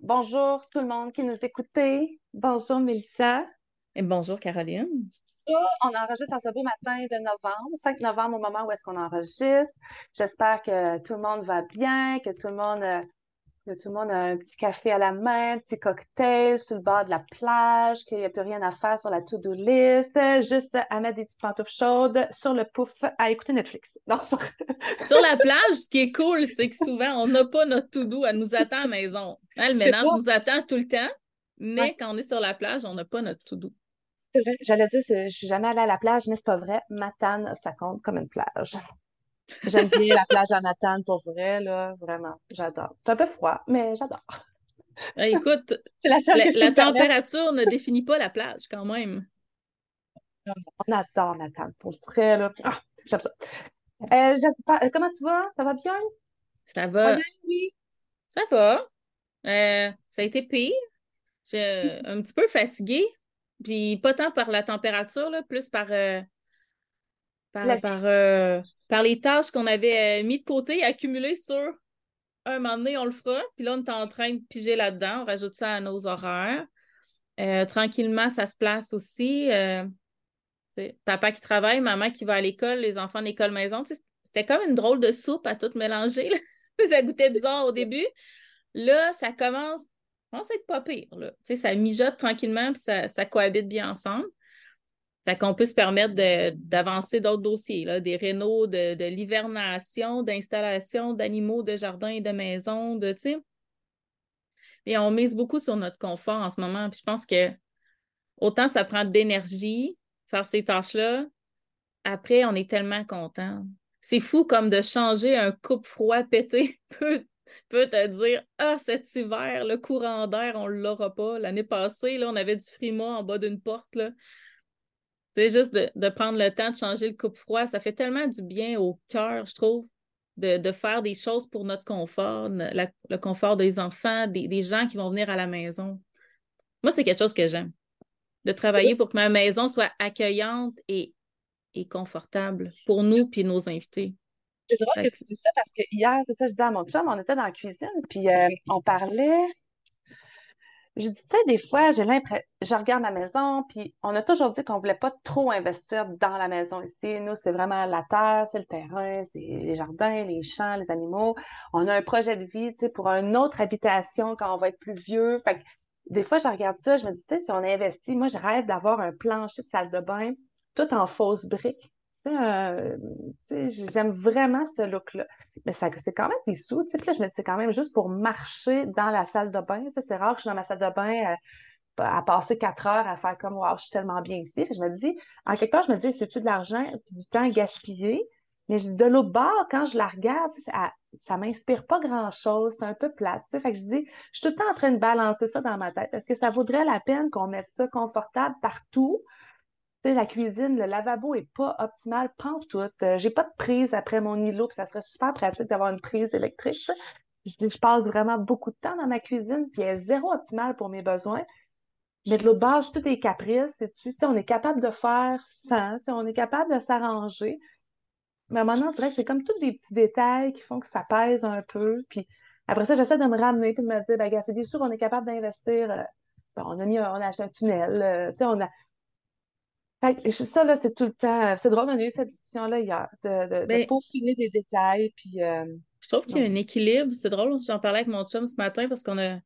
bonjour tout le monde qui nous écoutait. Bonjour Mélissa. Et bonjour Caroline. On enregistre en ce beau matin de novembre, 5 novembre au moment où est-ce qu'on enregistre. J'espère que tout le monde va bien, que tout le monde euh, tout le monde a un petit café à la main, un petit cocktail sur le bord de la plage, qu'il n'y a plus rien à faire sur la to-do list, juste à mettre des petites pantoufles chaudes sur le pouf à écouter Netflix. sur la plage, ce qui est cool, c'est que souvent, on n'a pas notre to-do, elle nous attend à la maison. Hein, le ménage nous attend tout le temps, mais quand on est sur la plage, on n'a pas notre to-do. C'est vrai, j'allais dire, je suis jamais allée à la plage, mais c'est pas vrai. Matane, ça compte comme une plage. J'aime bien la plage à Nathan pour vrai, là, vraiment. J'adore. C'est un peu froid, mais j'adore. Ah, écoute, la, température ne définit pas la plage quand même. On adore Nathan, pour vrai, là. Ah, j'aime ça. Euh, euh, comment tu vas? Ça va bien? Ça va. oui. Ça va. Euh, ça a été pire. J'ai un petit peu fatiguée. Puis pas tant par la température, là, plus par, par, par par les tâches qu'on avait euh, mis de côté, accumulées sur un moment donné, on le fera. Puis là, on est en train de piger là-dedans. On rajoute ça à nos horaires. Euh, tranquillement, ça se place aussi. Euh, papa qui travaille, maman qui va à l'école, les enfants d'école maison. C'était comme une drôle de soupe à tout mélanger. ça goûtait bizarre au début. Là, ça commence, commence à être pas pire. Ça mijote tranquillement puis ça cohabite bien ensemble. Fait qu'on peut se permettre d'avancer d'autres dossiers, là, des rénaux de, de l'hivernation, d'installation d'animaux de jardin et de maison, de, sais. Et on mise beaucoup sur notre confort en ce moment. Puis je pense que autant ça prend d'énergie, faire ces tâches-là, après, on est tellement content. C'est fou comme de changer un coupe froid pété peut, peut te dire Ah, cet hiver, le courant d'air, on ne l'aura pas. L'année passée, là, on avait du frima en bas d'une porte. Là. C'est juste de, prendre le temps de changer le coupe-froid, ça fait tellement du bien au cœur, je trouve, de, faire des choses pour notre confort, le confort des enfants, des, gens qui vont venir à la maison. Moi, c'est quelque chose que j'aime. De travailler pour que ma maison soit accueillante et, et confortable pour nous puis nos invités. C'est drôle que tu dis ça parce que hier, c'est ça, je disais à mon chum, on était dans la cuisine, puis euh, on parlait je dis, tu sais, des fois, j'ai l'impression, je regarde ma maison, puis on a toujours dit qu'on voulait pas trop investir dans la maison ici. Nous, c'est vraiment la terre, c'est le terrain, c'est les jardins, les champs, les animaux. On a un projet de vie, tu sais, pour une autre habitation quand on va être plus vieux. Fait que, des fois, je regarde ça, je me dis, tu sais, si on investit, moi, je rêve d'avoir un plancher de salle de bain tout en fausse brique. J'aime vraiment ce look-là. Mais ça, c'est quand même des sous. Puis là, je me dis, c'est quand même juste pour marcher dans la salle de bain. C'est rare que je suis dans ma salle de bain euh, à, passer quatre heures à faire comme, wow, je suis tellement bien ici. je me dis, en quelque part, je me dis, c'est-tu de l'argent, du temps gaspillé? Mais de l'autre bord, quand je la regarde, ça, ça m'inspire pas grand-chose. C'est un peu plate. Fait que je dis, je suis tout le temps en train de balancer ça dans ma tête. Est-ce que ça vaudrait la peine qu'on mette ça confortable partout? La cuisine, le lavabo est pas optimal, tout. Euh, j'ai pas de prise après mon îlot, puis ça serait super pratique d'avoir une prise électrique. Je, je passe vraiment beaucoup de temps dans ma cuisine, puis elle est zéro optimale pour mes besoins. Mais de l'autre base, tout est caprice. Tu on est capable de faire sans, on est capable de s'arranger. Mais à un moment donné, c'est comme tous des petits détails qui font que ça pèse un peu. Puis après ça, j'essaie de me ramener et de me dire, ben, c'est bien sûr, on est capable d'investir. Euh, on a mis, on a acheté un tunnel. Euh, on a, ça, là, c'est tout le temps. C'est drôle, on a eu cette discussion-là hier, de, de, ben peaufiner des détails. Puis, euh, je trouve qu'il y a un équilibre. C'est drôle, j'en parlais avec mon chum ce matin parce qu'on a,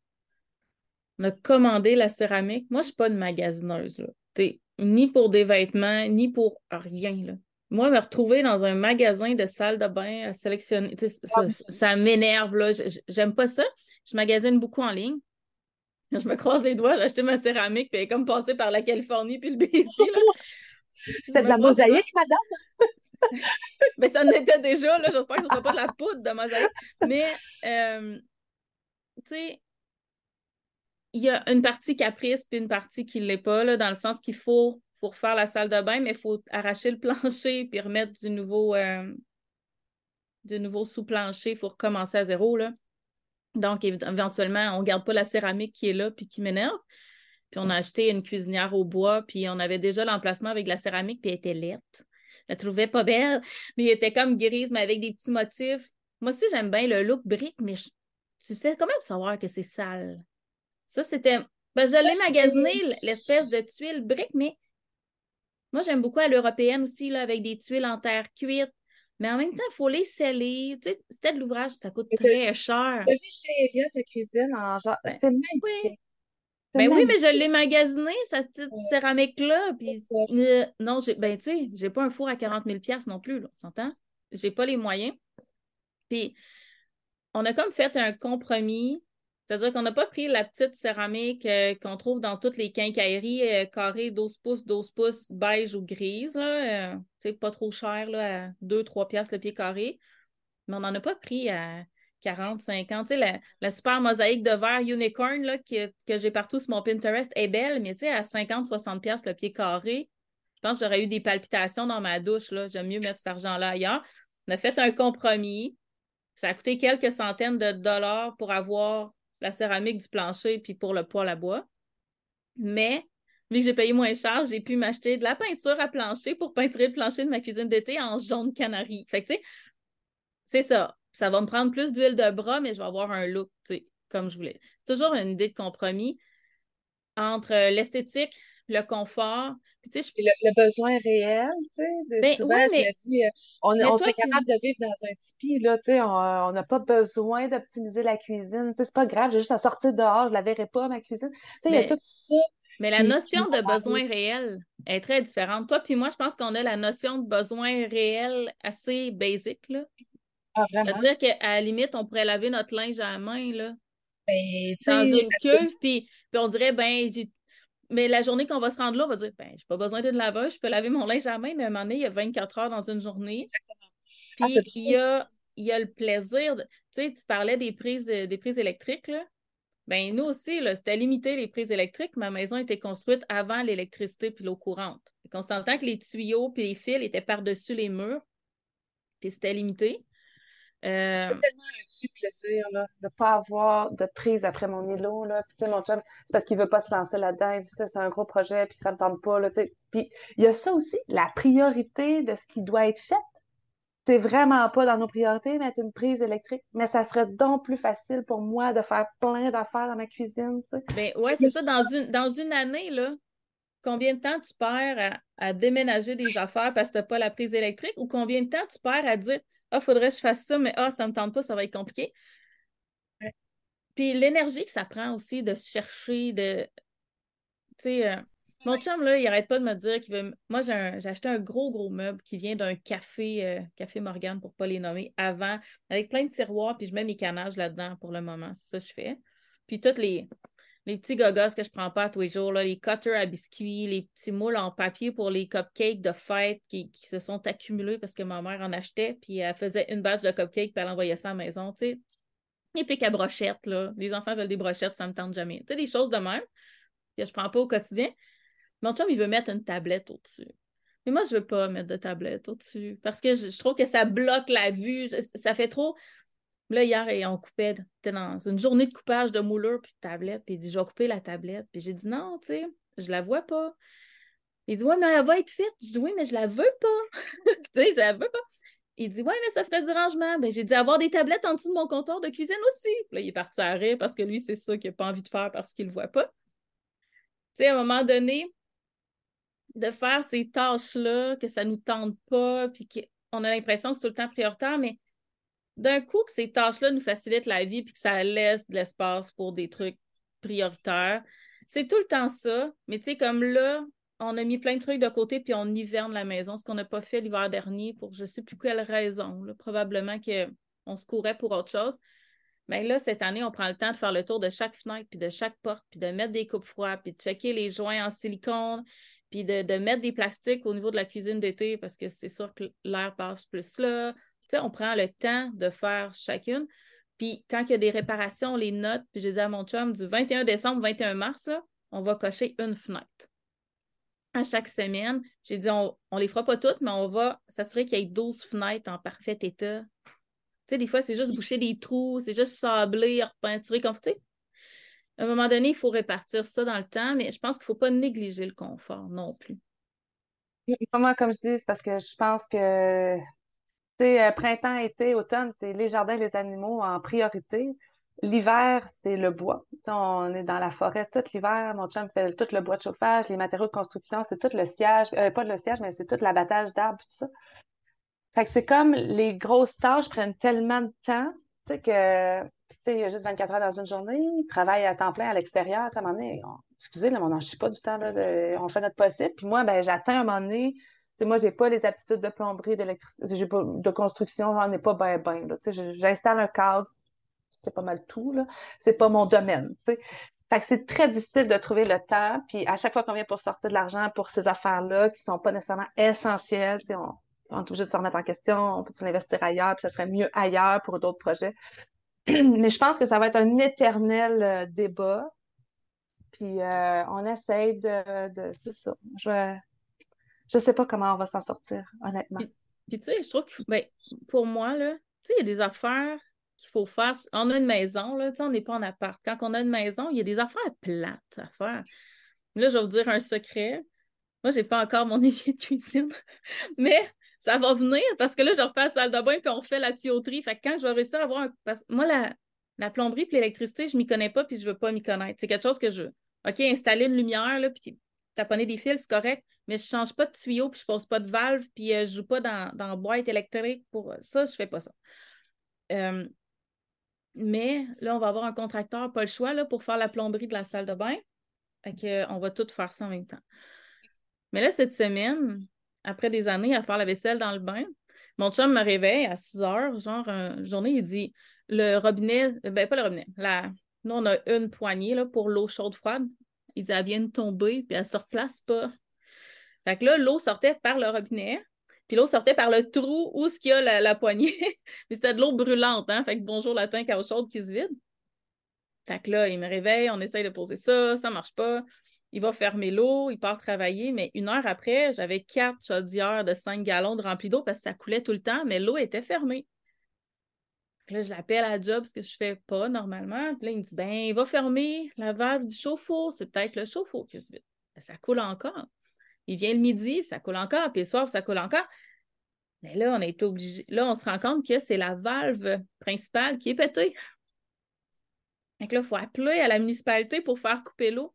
on a commandé la céramique. Moi, je ne suis pas une magasineuse. Là. ni pour des vêtements, ni pour rien. Là. Moi, me retrouver dans un magasin de salle de bain à sélectionner, ça, ça m'énerve. J'aime pas ça. Je magasine beaucoup en ligne. Je me croise les doigts, j'ai acheté ma céramique, puis elle est comme passée par la Californie puis le BC. C'était de la mosaïque, madame? Mais ben, ça en était déjà, là. J'espère que ce ne sera pas de la poudre de mosaïque. Mais, euh, tu sais, il y a une partie caprice puis une partie qui ne l'est pas, là, dans le sens qu'il faut, pour refaire la salle de bain, mais il faut arracher le plancher puis remettre du nouveau, euh, du nouveau sous-plancher. Il faut recommencer à zéro, là. Donc, éventuellement, on ne garde pas la céramique qui est là puis qui m'énerve. Puis on a acheté une cuisinière au bois, puis on avait déjà l'emplacement avec la céramique, puis elle était laite. Je la trouvais pas belle, mais elle était comme grise, mais avec des petits motifs. Moi aussi, j'aime bien le look brique, mais tu fais quand même savoir que c'est sale? Ça, c'était. Ben, je l'ai magasiné, l'espèce de tuile brique, mais moi, j'aime beaucoup à l'européenne aussi, là, avec des tuiles en terre cuite. Mais en même temps, il faut les sceller. Tu sais, c'était de l'ouvrage, ça coûte très cher. Tu as vu chez Elia, ta cuisine en genre. Ben, c'est magnifique. Oui. Ben oui, mais je l'ai magasiné, cette petite céramique-là. Puis, euh, non, j'ai, ben, tu sais, j'ai pas un four à 40 000 non plus, là, on s'entend? J'ai pas les moyens. Puis, on a comme fait un compromis. C'est-à-dire qu'on n'a pas pris la petite céramique euh, qu'on trouve dans toutes les quincailleries euh, carrées 12 pouces, 12 pouces, beige ou grise. Là, euh, pas trop cher, là, à 2-3 piastres le pied carré. Mais on n'en a pas pris à 40, 50. Tu sais, la, super mosaïque de verre unicorn là, que, que j'ai partout sur mon Pinterest est belle, mais tu sais, à 50, 60 piastres le pied carré, je pense que j'aurais eu des palpitations dans ma douche. J'aime mieux mettre cet argent-là ailleurs. On a fait un compromis. Ça a coûté quelques centaines de dollars pour avoir la céramique du plancher puis pour le poêle à bois. Mais, vu que j'ai payé moins cher, j'ai pu m'acheter de la peinture à plancher pour peinturer le plancher de ma cuisine d'été en jaune canari. Fait que, tu sais, c'est ça. Ça va me prendre plus d'huile de bras, mais je vais avoir un look, tu sais, comme je voulais. Toujours une idée de compromis entre l'esthétique, le confort. Puis, le, besoin réel, tu sais. Ben, souvent, je dis, euh, on, on serait capable de vivre dans un tipi, là, tu sais, on n'a pas besoin d'optimiser la cuisine. Tu sais, c'est pas grave, j'ai juste à sortir dehors, je la verrai pas, ma cuisine. Tu sais, il y a tout ça. Mais la notion de besoin réel est très différente. Toi puis moi, je pense qu'on a la notion de besoin réel assez basic, là. Ah, vraiment? C'est-à-dire qu'à la limite, on pourrait laver notre linge à la main, là. Ben, dans une cuve, puis, puis on dirait, ben, j'ai mais la journée qu'on va se rendre là, on va dire, ben, j'ai pas besoin d'une laveuse, je peux laver mon linge à main, mais à un moment donné, il y a 24 heures dans une journée. Ah, Puis il, y a, il y a le plaisir, tu sais, tu parlais des prises, des prises électriques, là. Ben, nous aussi, c'était limité les prises électriques. Ma maison était construite avant l'électricité puis l'eau courante. On s'entend que les tuyaux puis les fils étaient par-dessus les murs, puis c'était limité. Euh, c'est tellement un petit plaisir là, de ne pas avoir de prise après mon Milo. Là. Puis, mon chum, c'est parce qu'il ne veut pas se lancer là-dedans. C'est un gros projet, puis ça ne me tente pas. Là, puis il y a ça aussi, la priorité de ce qui doit être fait. C'est vraiment pas dans nos priorités mettre une prise électrique, mais ça serait donc plus facile pour moi de faire plein d'affaires dans ma cuisine. Ben ouais, c'est ça. Dans une, dans une année, là, combien de temps tu perds à, à déménager des affaires parce que tu n'as pas la prise électrique ou combien de temps tu perds à dire ah, faudrait que je fasse ça, mais ah, ça me tente pas, ça va être compliqué. Puis l'énergie que ça prend aussi de se chercher, de. Tu sais, euh, mon chum, là, il arrête pas de me dire qu'il veut. Moi, j'ai acheté un gros, gros meuble qui vient d'un café, euh, Café Morgane, pour pas les nommer, avant, avec plein de tiroirs, puis je mets mes canages là-dedans pour le moment. C'est ça que je fais. Puis toutes les, les petits gogos que je prends pas tous les jours, là, les cutters à biscuits, les petits moules en papier pour les cupcakes de fête qui, se sont accumulés parce que ma mère en achetait, puis elle faisait une bâche de cupcakes, puis elle envoyait ça à la maison, tu sais. Les pics à brochettes, là. Les enfants veulent des brochettes, ça me tente jamais. Tu sais, des choses de même que je prends pas au quotidien. Mon chum, il veut mettre une tablette au-dessus. Mais moi, je veux pas mettre de tablette au-dessus parce que je, trouve que ça bloque la vue. Ça fait trop. Là, hier, on coupait, c'était dans une journée de coupage de moulure puis de tablette, puis il dit, je vais couper la tablette. Puis j'ai dit, non, tu sais, je la vois pas. Il dit, ouais, mais elle va être faite. Je dis, oui, mais je la veux pas. tu sais, je la veux pas. Il dit, ouais, mais ça ferait du rangement. Ben, j'ai dit, avoir des tablettes en dessous de mon comptoir de cuisine aussi. Puis là, il est parti à rire parce que lui, c'est ça qu'il n'a pas envie de faire parce qu'il le voit pas. Tu sais, à un moment donné, de faire ces tâches-là, que ça nous tente pas, puis qu'on a l'impression que c'est tout le temps prioritaire, mais d'un coup que ces tâches-là nous facilitent la vie puis que ça laisse de l'espace pour des trucs prioritaires. C'est tout le temps ça, mais tu sais, comme là, on a mis plein de trucs de côté puis on hiverne la maison, ce qu'on n'a pas fait l'hiver dernier pour je ne sais plus quelle raison. Probablement qu'on se courait pour autre chose. Mais là, cette année, on prend le temps de faire le tour de chaque fenêtre, puis de chaque porte, puis de mettre des coupes froides, puis de checker les joints en silicone, puis de, de mettre des plastiques au niveau de la cuisine d'été parce que c'est sûr que l'air passe plus là, on prend le temps de faire chacune. Puis quand il y a des réparations, les notes, puis j'ai dit à mon chum, du 21 décembre au 21 mars, on va cocher une fenêtre. À chaque semaine, j'ai dit, on ne les fera pas toutes, mais on va s'assurer qu'il y ait 12 fenêtres en parfait état. Tu sais, des fois, c'est juste boucher des trous, c'est juste sabler, repeinturer, comme tu À un moment donné, il faut répartir ça dans le temps, mais je pense qu'il ne faut pas négliger le confort non plus. Moi, comme je dis, c'est parce que je pense que euh, printemps, été, automne, c'est les jardins, les animaux en priorité. L'hiver, c'est le bois. on est dans la forêt tout l'hiver. Mon chum fait tout le bois de chauffage, les matériaux de construction, c'est tout le siège. Euh, pas le siège, mais c'est tout l'abattage d'arbres, tout ça. Fait que c'est comme les grosses tâches prennent tellement de temps, tu sais, que, y a juste 24 heures dans une journée, il travaille à temps plein à l'extérieur, à un moment donné, excusez, là, on n'en chie pas du temps, là, on fait notre possible. Puis moi, ben, j'atteins un moment donné, moi, j'ai pas les aptitudes de plomberie, d'électricité, de construction, j'en ai pas bien, tu sais, j'installe un cadre, c'est pas mal tout, là. C'est pas mon domaine, c'est très difficile de trouver le temps. Puis à chaque fois qu'on vient pour sortir de l'argent pour ces affaires-là qui sont pas nécessairement essentielles, on, on est obligé de se remettre en question, on peut l'investir ailleurs, puis ça serait mieux ailleurs pour d'autres projets. Mais je pense que ça va être un éternel euh, débat. Puis euh, on essaye de, de ça. Je je sais pas comment on va s'en sortir, honnêtement. Puis, tu sais, je trouve que ben, pour moi, là, tu sais, il y a des affaires qu'il faut faire. On a une maison, là, tu sais, on n'est pas en appart. Quand on a une maison, il y a des affaires plates à faire. Là, je vais vous dire un secret. Moi, j'ai pas encore mon évier de cuisine. Mais ça va venir parce que là, je refais la salle de bain puis on refait la tuyauterie. Fait que quand je vais réussir à avoir un. Parce... Moi, la, la plomberie puis l'électricité, je m'y connais pas puis je veux pas m'y connaître. C'est quelque chose que je. OK, installer une lumière, là, puis taponner des fils, c'est correct, mais je change pas de tuyau puis je pose pas de valve puis euh, je joue pas dans, dans boîte électrique pour ça, je fais pas ça. Euh, mais là, on va avoir un contracteur, pas le choix, là, pour faire la plomberie de la salle de bain. Fait que, on va tout faire ça en même temps. Mais là, cette semaine, après des années à faire la vaisselle dans le bain, mon chum me réveille à 6 heures, genre une journée, il dit le robinet, ben pas le robinet, la, nous on a une poignée là, pour l'eau chaude froide. Il dit elle vient de tomber, puis elle se replace pas. Fait que là, l'eau sortait par le robinet, puis l'eau sortait par le trou où ce qu'il y a la, poignée. puis c'était de l'eau brûlante, hein? Fait que bonjour latin, eau chaude qui se vide. Fait que là, il me réveille, on essaye de poser ça, ça marche pas il va fermer l'eau, il part travailler, mais une heure après, j'avais quatre chaudières de 5 gallons de rempli d'eau parce que ça coulait tout le temps, mais l'eau était fermée. Là, je l'appelle à job, ce que je fais pas normalement. Puis là, il me dit Ben, il va fermer la valve du chauffe-eau. C'est peut-être le chauffe-eau qui se vide. Ben, ça coule encore. Il vient le midi, ça coule encore, puis le soir, ça coule encore. Mais là, on est obligé. Là, on se rend compte que c'est la valve principale qui est pétée. Donc là, il faut appeler à la municipalité pour faire couper l'eau.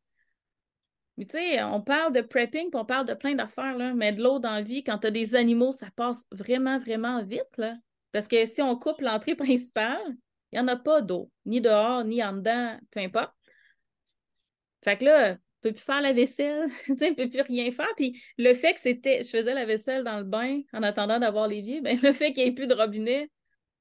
Mais tu sais, on parle de prepping, puis on parle de plein d'affaires, là, mais de l'eau dans la vie, quand tu as des animaux, ça passe vraiment, vraiment vite. Là. Parce que si on coupe l'entrée principale, il n'y en a pas d'eau, ni dehors, ni en dedans, peu importe. Fait que là, ne peut plus faire la vaisselle, tu sais, ne peut plus rien faire. Puis le fait que c'était, je faisais la vaisselle dans le bain en attendant d'avoir l'évier, ben le fait qu'il n'y ait plus de robinet,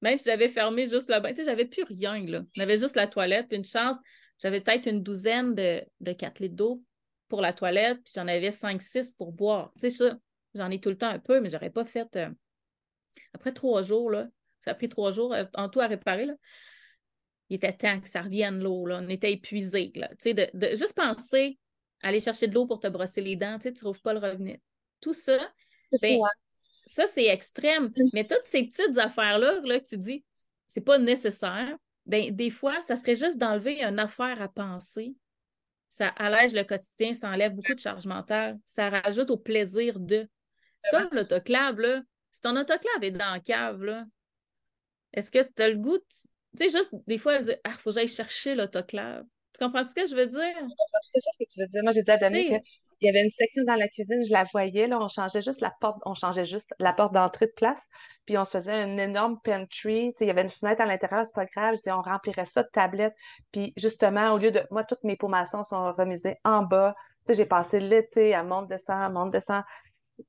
même si j'avais fermé juste le bain, tu sais, j'avais plus rien, là. J'avais juste la toilette, puis une chance, j'avais peut-être une douzaine de, de 4 litres d'eau pour la toilette, puis j'en avais 5-6 pour boire. Tu sais, ça, j'en ai tout le temps un peu, mais j'aurais pas fait. Euh, après trois jours, là, ça a pris trois jours euh, en tout à réparer, là. Il était temps que ça revienne l'eau. On était épuisés, là. De, juste penser à aller chercher de l'eau pour te brosser les dents, tu tu trouves pas le revenu. Tout ça, ben, ça, c'est extrême. Mais toutes ces petites affaires-là, là, que tu dis, c'est pas nécessaire, ben, des fois, ça serait juste d'enlever une affaire à penser ça allège le quotidien, ça enlève beaucoup de charge mentale, ça rajoute au plaisir de. C'est comme l'autoclave, là. Si ton autoclave est dans la cave, là, est-ce que tu as le goût Tu sais, juste des fois, elle dit Ah, faut que j'aille chercher l'autoclave. Tu comprends ce que je veux dire? Je comprends ce que tu veux dire. Moi, j'ai dit à Dominique qu'il y avait une section dans la cuisine, je la voyais, là, on changeait juste la porte, on changeait juste la porte d'entrée de place, puis on se faisait une énorme pantry, il y avait une fenêtre à l'intérieur, c'est pas grave, je dis, on remplirait ça de tablettes, puis justement, au lieu de, moi, toutes mes pommaçons sont remisées en bas, tu sais, j'ai passé l'été à monte descend monte descend tu sais,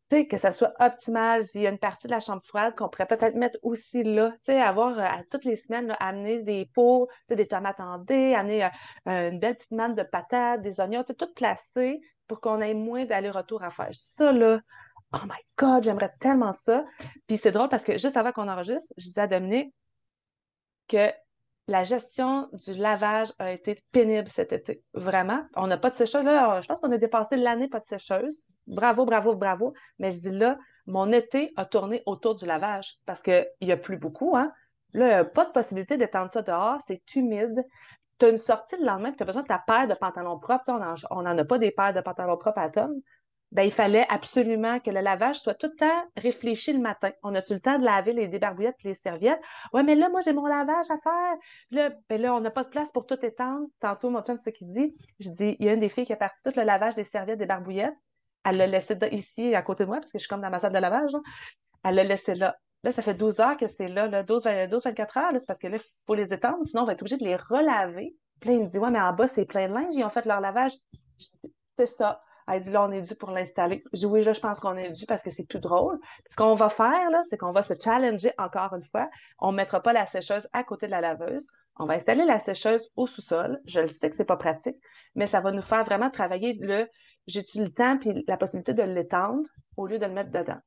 que ça soit optimal. Il y a une partie de la chambre froide qu'on pourrait peut-être mettre aussi là, avoir euh, à toutes les semaines, amener des pots, des tomates en dés, amener euh, euh, une belle petite manne de patates, des oignons, tout placé pour qu'on ait moins d'aller-retour à faire. Ça, là, oh my God, j'aimerais tellement ça. Puis c'est drôle parce que juste avant qu'on enregistre, je disais à Dominique que la gestion du lavage a été pénible cet été. Vraiment. On n'a pas de sécheuse. Là, je pense qu'on a dépassé l'année pas de sécheuse. Bravo, bravo, bravo. Mais je dis là, mon été a tourné autour du lavage parce qu'il n'y a plus beaucoup. Hein? Là, pas de possibilité d'étendre ça dehors. C'est humide tu as une sortie le lendemain, tu as besoin de ta paire de pantalons propres. On n'en a pas des paires de pantalons propres à tonne. Ben, il fallait absolument que le lavage soit tout le temps réfléchi le matin. On a-tu le temps de laver les débarbouillettes et les serviettes? Ouais, mais là, moi, j'ai mon lavage à faire. Là, ben là, on n'a pas de place pour tout étendre. Tantôt, mon chum, ce qu'il dit. Je dis, il y a une des filles qui a parti tout le lavage des serviettes, des barbouillettes. Elle l'a laissé ici, à côté de moi, parce que je suis comme dans ma salle de lavage. Elle l'a laissé là. Là, ça fait 12 heures que c'est là, là 12, 24 heures, c'est parce que là, il faut les étendre, sinon on va être obligé de les relaver. Puis là, il me dit, ouais, mais en bas, c'est plein de linge, ils ont fait leur lavage. c'est ça. Elle dit, là, on est dû pour l'installer. Je oui, là, je pense qu'on est dû parce que c'est plus drôle. ce qu'on va faire, là, c'est qu'on va se challenger encore une fois. On ne mettra pas la sécheuse à côté de la laveuse. On va installer la sécheuse au sous-sol. Je le sais que c'est pas pratique, mais ça va nous faire vraiment travailler le, j'ai-tu le temps puis la possibilité de l'étendre au lieu de le mettre dedans.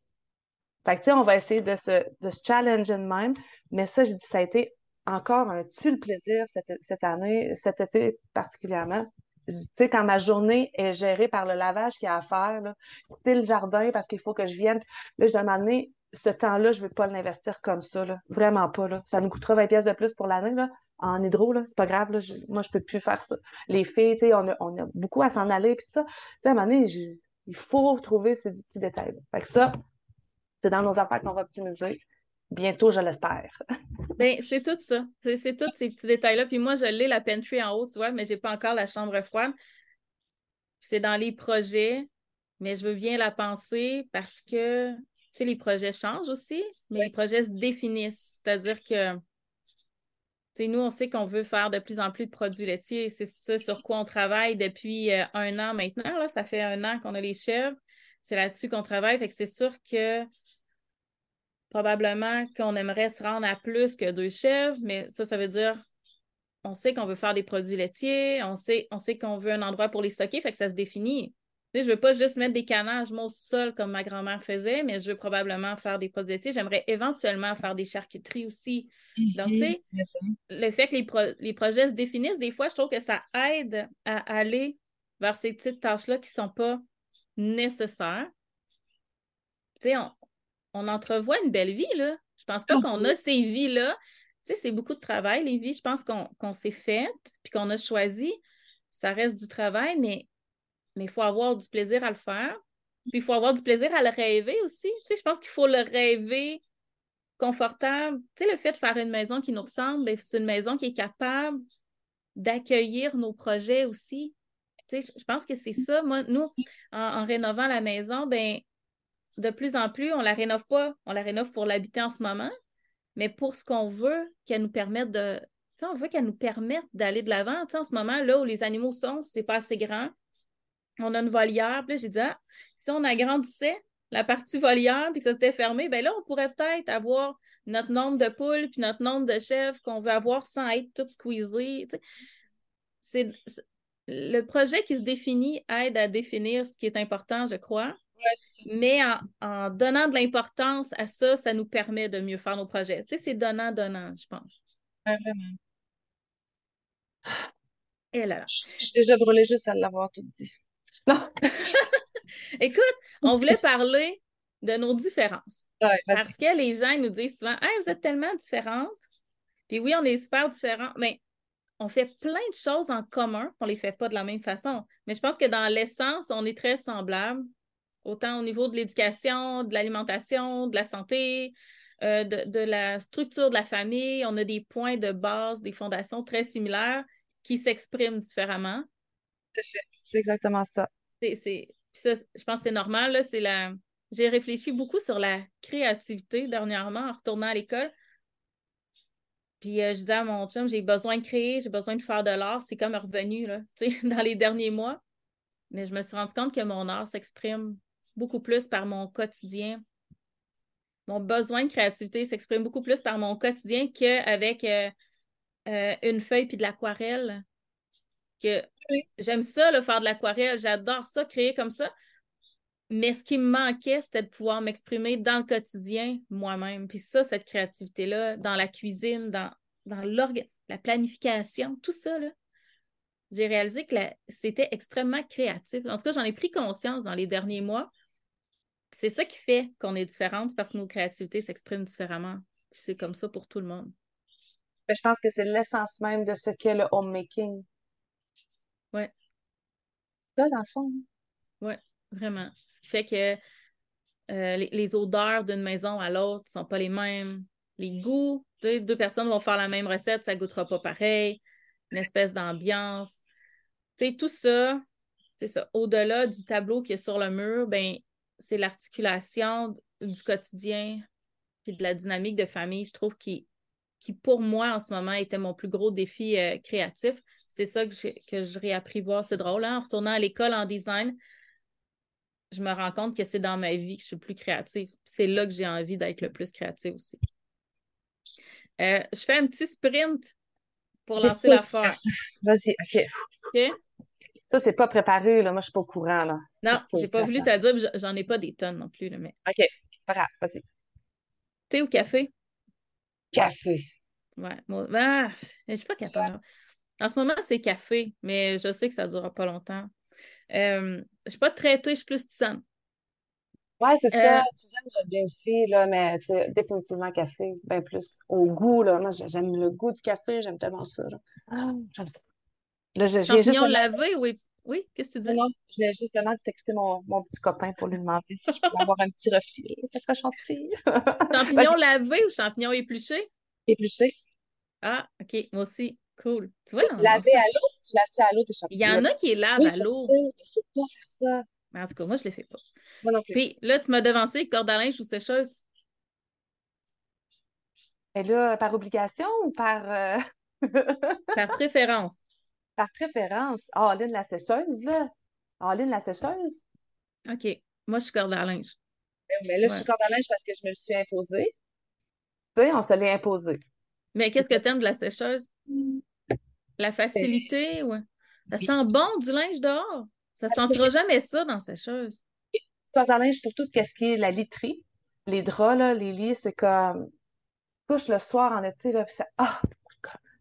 Fait que, tu sais, on va essayer de se, de se challenger de même. Mais ça, je dis, ça a été encore un tue plaisir cette, cette année, cet été particulièrement tu sais, quand ma journée est gérée par le lavage qu'il y a à faire, là, le jardin parce qu'il faut que je vienne, là, je demandé, ce temps-là, je ne veux pas l'investir comme ça, là. Vraiment pas, là. Ça nous coûtera 20 pièces de plus pour l'année, là. En hydro, là, c'est pas grave, là. moi, je peux plus faire ça. Les filles, tu on a, on a beaucoup à s'en aller, puis ça. Tu sais, à un moment donné, il faut trouver ces petits détails. Fait que ça, c'est dans nos affaires qu'on va optimiser. Bientôt, je l'espère. ben, c'est tout ça. C'est tous ces petits détails-là. Puis moi, je l'ai la pantry en haut, tu vois, mais j'ai pas encore la chambre froide. C'est dans les projets, mais je veux bien la penser parce que, tu sais, les projets changent aussi, mais les projets se définissent. C'est-à-dire que, tu sais, nous, on sait qu'on veut faire de plus en plus de produits laitiers. C'est ça sur quoi on travaille depuis euh, un an maintenant. Là. Ça fait un an qu'on a les chèvres. C'est là-dessus qu'on travaille. Fait que c'est sûr que probablement qu'on aimerait se rendre à plus que deux chèvres, mais ça, ça veut dire on sait qu'on veut faire des produits laitiers, on sait, on sait qu'on veut un endroit pour les stocker, fait que ça se définit. Je ne veux pas juste mettre des canages au sol comme ma grand-mère faisait, mais je veux probablement faire des produits laitiers. J'aimerais éventuellement faire des charcuteries aussi. Donc, tu sais, mhm, le fait que les, les, projets se définissent, des fois, je trouve que ça aide à aller vers ces petites tâches-là qui ne sont pas nécessaires. Tu sais, on, on entrevoit une belle vie, là. Je pense pas qu'on a ces vies-là. Tu sais, c'est beaucoup de travail, les vies, je pense qu'on s'est faites, puis qu'on a choisi. Ça reste du travail, mais il faut avoir du plaisir à le faire. Puis il faut avoir du plaisir à le rêver aussi. Tu sais, je pense qu'il faut le rêver confortable. Tu sais, le fait de faire une maison qui nous ressemble, ben, c'est une maison qui est capable d'accueillir nos projets aussi. Tu sais, je pense que c'est ça. Moi, nous, en, en, rénovant la maison, ben, de plus en plus, on la rénove pas, on la rénove pour l'habiter en ce moment, mais pour ce qu'on veut qu'elle nous permette de. qu'elle nous permette d'aller de l'avant. En ce moment, là où les animaux sont, c'est pas assez grand. On a une volière. Puis j'ai dit, ah, si on agrandissait la partie volière puis que ça s'était fermé, ben là, on pourrait peut-être avoir notre nombre de poules puis notre nombre de chèvres qu'on veut avoir sans être tout squeezé. C'est le projet qui se définit aide à définir ce qui est important, je crois. Mais en, donnant de l'importance à ça, ça nous permet de mieux faire nos projets. Tu sais, c'est donnant-donnant, je pense. vraiment. Et là. Je, suis déjà brûlée juste à l'avoir tout dit. Non. Écoute, on voulait parler de nos différences. parce que les gens nous disent souvent Hey, vous êtes tellement différentes. Puis oui, on est super différents, mais on fait plein de choses en commun. On ne les fait pas de la même façon. Mais je pense que dans l'essence, on est très semblables autant au niveau de l'éducation, de l'alimentation, de la santé, euh, de, la structure de la famille. On a des points de base, des fondations très similaires qui s'expriment différemment. C'est exactement ça. C'est, je pense que c'est normal. c'est la... J'ai réfléchi beaucoup sur la créativité dernièrement en retournant à l'école. Puis euh, je disais à mon chum, j'ai besoin de créer, j'ai besoin de faire de l'art. C'est comme revenu là, dans les derniers mois. Mais je me suis rendu compte que mon art s'exprime beaucoup plus par mon quotidien. Mon besoin de créativité s'exprime beaucoup plus par mon quotidien qu'avec euh, euh, une feuille puis de l'aquarelle. Que j'aime ça, le faire de l'aquarelle, j'adore ça, créer comme ça. Mais ce qui me manquait, c'était de pouvoir m'exprimer dans le quotidien moi-même. Puis ça, cette créativité-là, dans la cuisine, dans, dans la planification, tout ça, j'ai réalisé que c'était extrêmement créatif. En tout cas, j'en ai pris conscience dans les derniers mois c'est ça qui fait qu'on est différente, parce que nos créativités s'expriment différemment. c'est comme ça pour tout le monde. Ben, je pense que c'est l'essence même de ce qu'est le homemaking. Ouais. Ça, dans le fond. Ouais. Vraiment. Ce qui fait que euh, les, odeurs d'une maison à l'autre ne sont pas les mêmes. Les goûts, deux personnes vont faire la même recette, ça ne goûtera pas pareil. Une espèce d'ambiance. Tu sais, tout ça, c'est ça. Au-delà du tableau qui est sur le mur, ben, c'est l'articulation du quotidien et de la dynamique de famille, je trouve, qui, qui pour moi, en ce moment, était mon plus gros défi euh, créatif. C'est ça que, que je réapprivoise. C'est drôle, hein? en retournant à l'école en design, je me rends compte que c'est dans ma vie que je suis plus créative. C'est là que j'ai envie d'être le plus créative aussi. Euh, je fais un petit sprint pour lancer l'affaire. Vas-y, OK. OK? Ça, c'est pas préparé, là. Moi, je suis pas au courant, là. Non, j'ai pas voulu te dire, j'en ai pas des tonnes non plus, là, mais. OK, pas grave, vas-y. Thé ou café? Café. Ouais, moi, ah, je suis pas capable. En ce moment, c'est café, mais je sais que ça ne durera pas longtemps. Euh, je suis pas très thé, je suis plus tisane. Ouais, c'est ça. Euh, tisane, j'aime bien aussi, là, mais définitivement café, bien plus. Au goût, là. Moi, j'aime le goût du café, j'aime tellement ça. Là. Ah, j'aime ça. Là, je, Champignons lavé, oui. Oui, qu'est-ce que tu dis? Non, je voulais justement texter mon, mon, petit copain pour lui demander si je pouvais avoir un petit refil. Ça serait gentil. champignons lavés ou champignons épluchés? Épluchés. Ah, OK. Moi aussi. Cool. Tu vois? Laver à l'eau? Tu laves à l'eau, tes champignons. Il y en a qui lavent à l'eau. Je sais, pas faire ça. Mais en tout cas, moi, je ne le fais pas. Moi non plus. Puis là, tu m'as devancé corde à linge ou sécheuse? Et là, par obligation ou par. Euh, par préférence. Par préférence. Ah, oh, la sécheuse, là. Ah, oh, la sécheuse. OK. Moi, je suis corde à linge. Mais là, je suis corde à linge parce que je me le suis imposée. Tu sais, on se l'est imposé. Mais qu'est-ce que tu aimes de la sécheuse? La facilité, ouais. Ça sent bon du linge dehors? Ça ne sentira jamais ça dans la sécheuse. Corde à linge pour tout ce qui est la literie. Les draps, là, les lits, c'est comme couche le soir en été, là, puis ça. Ah!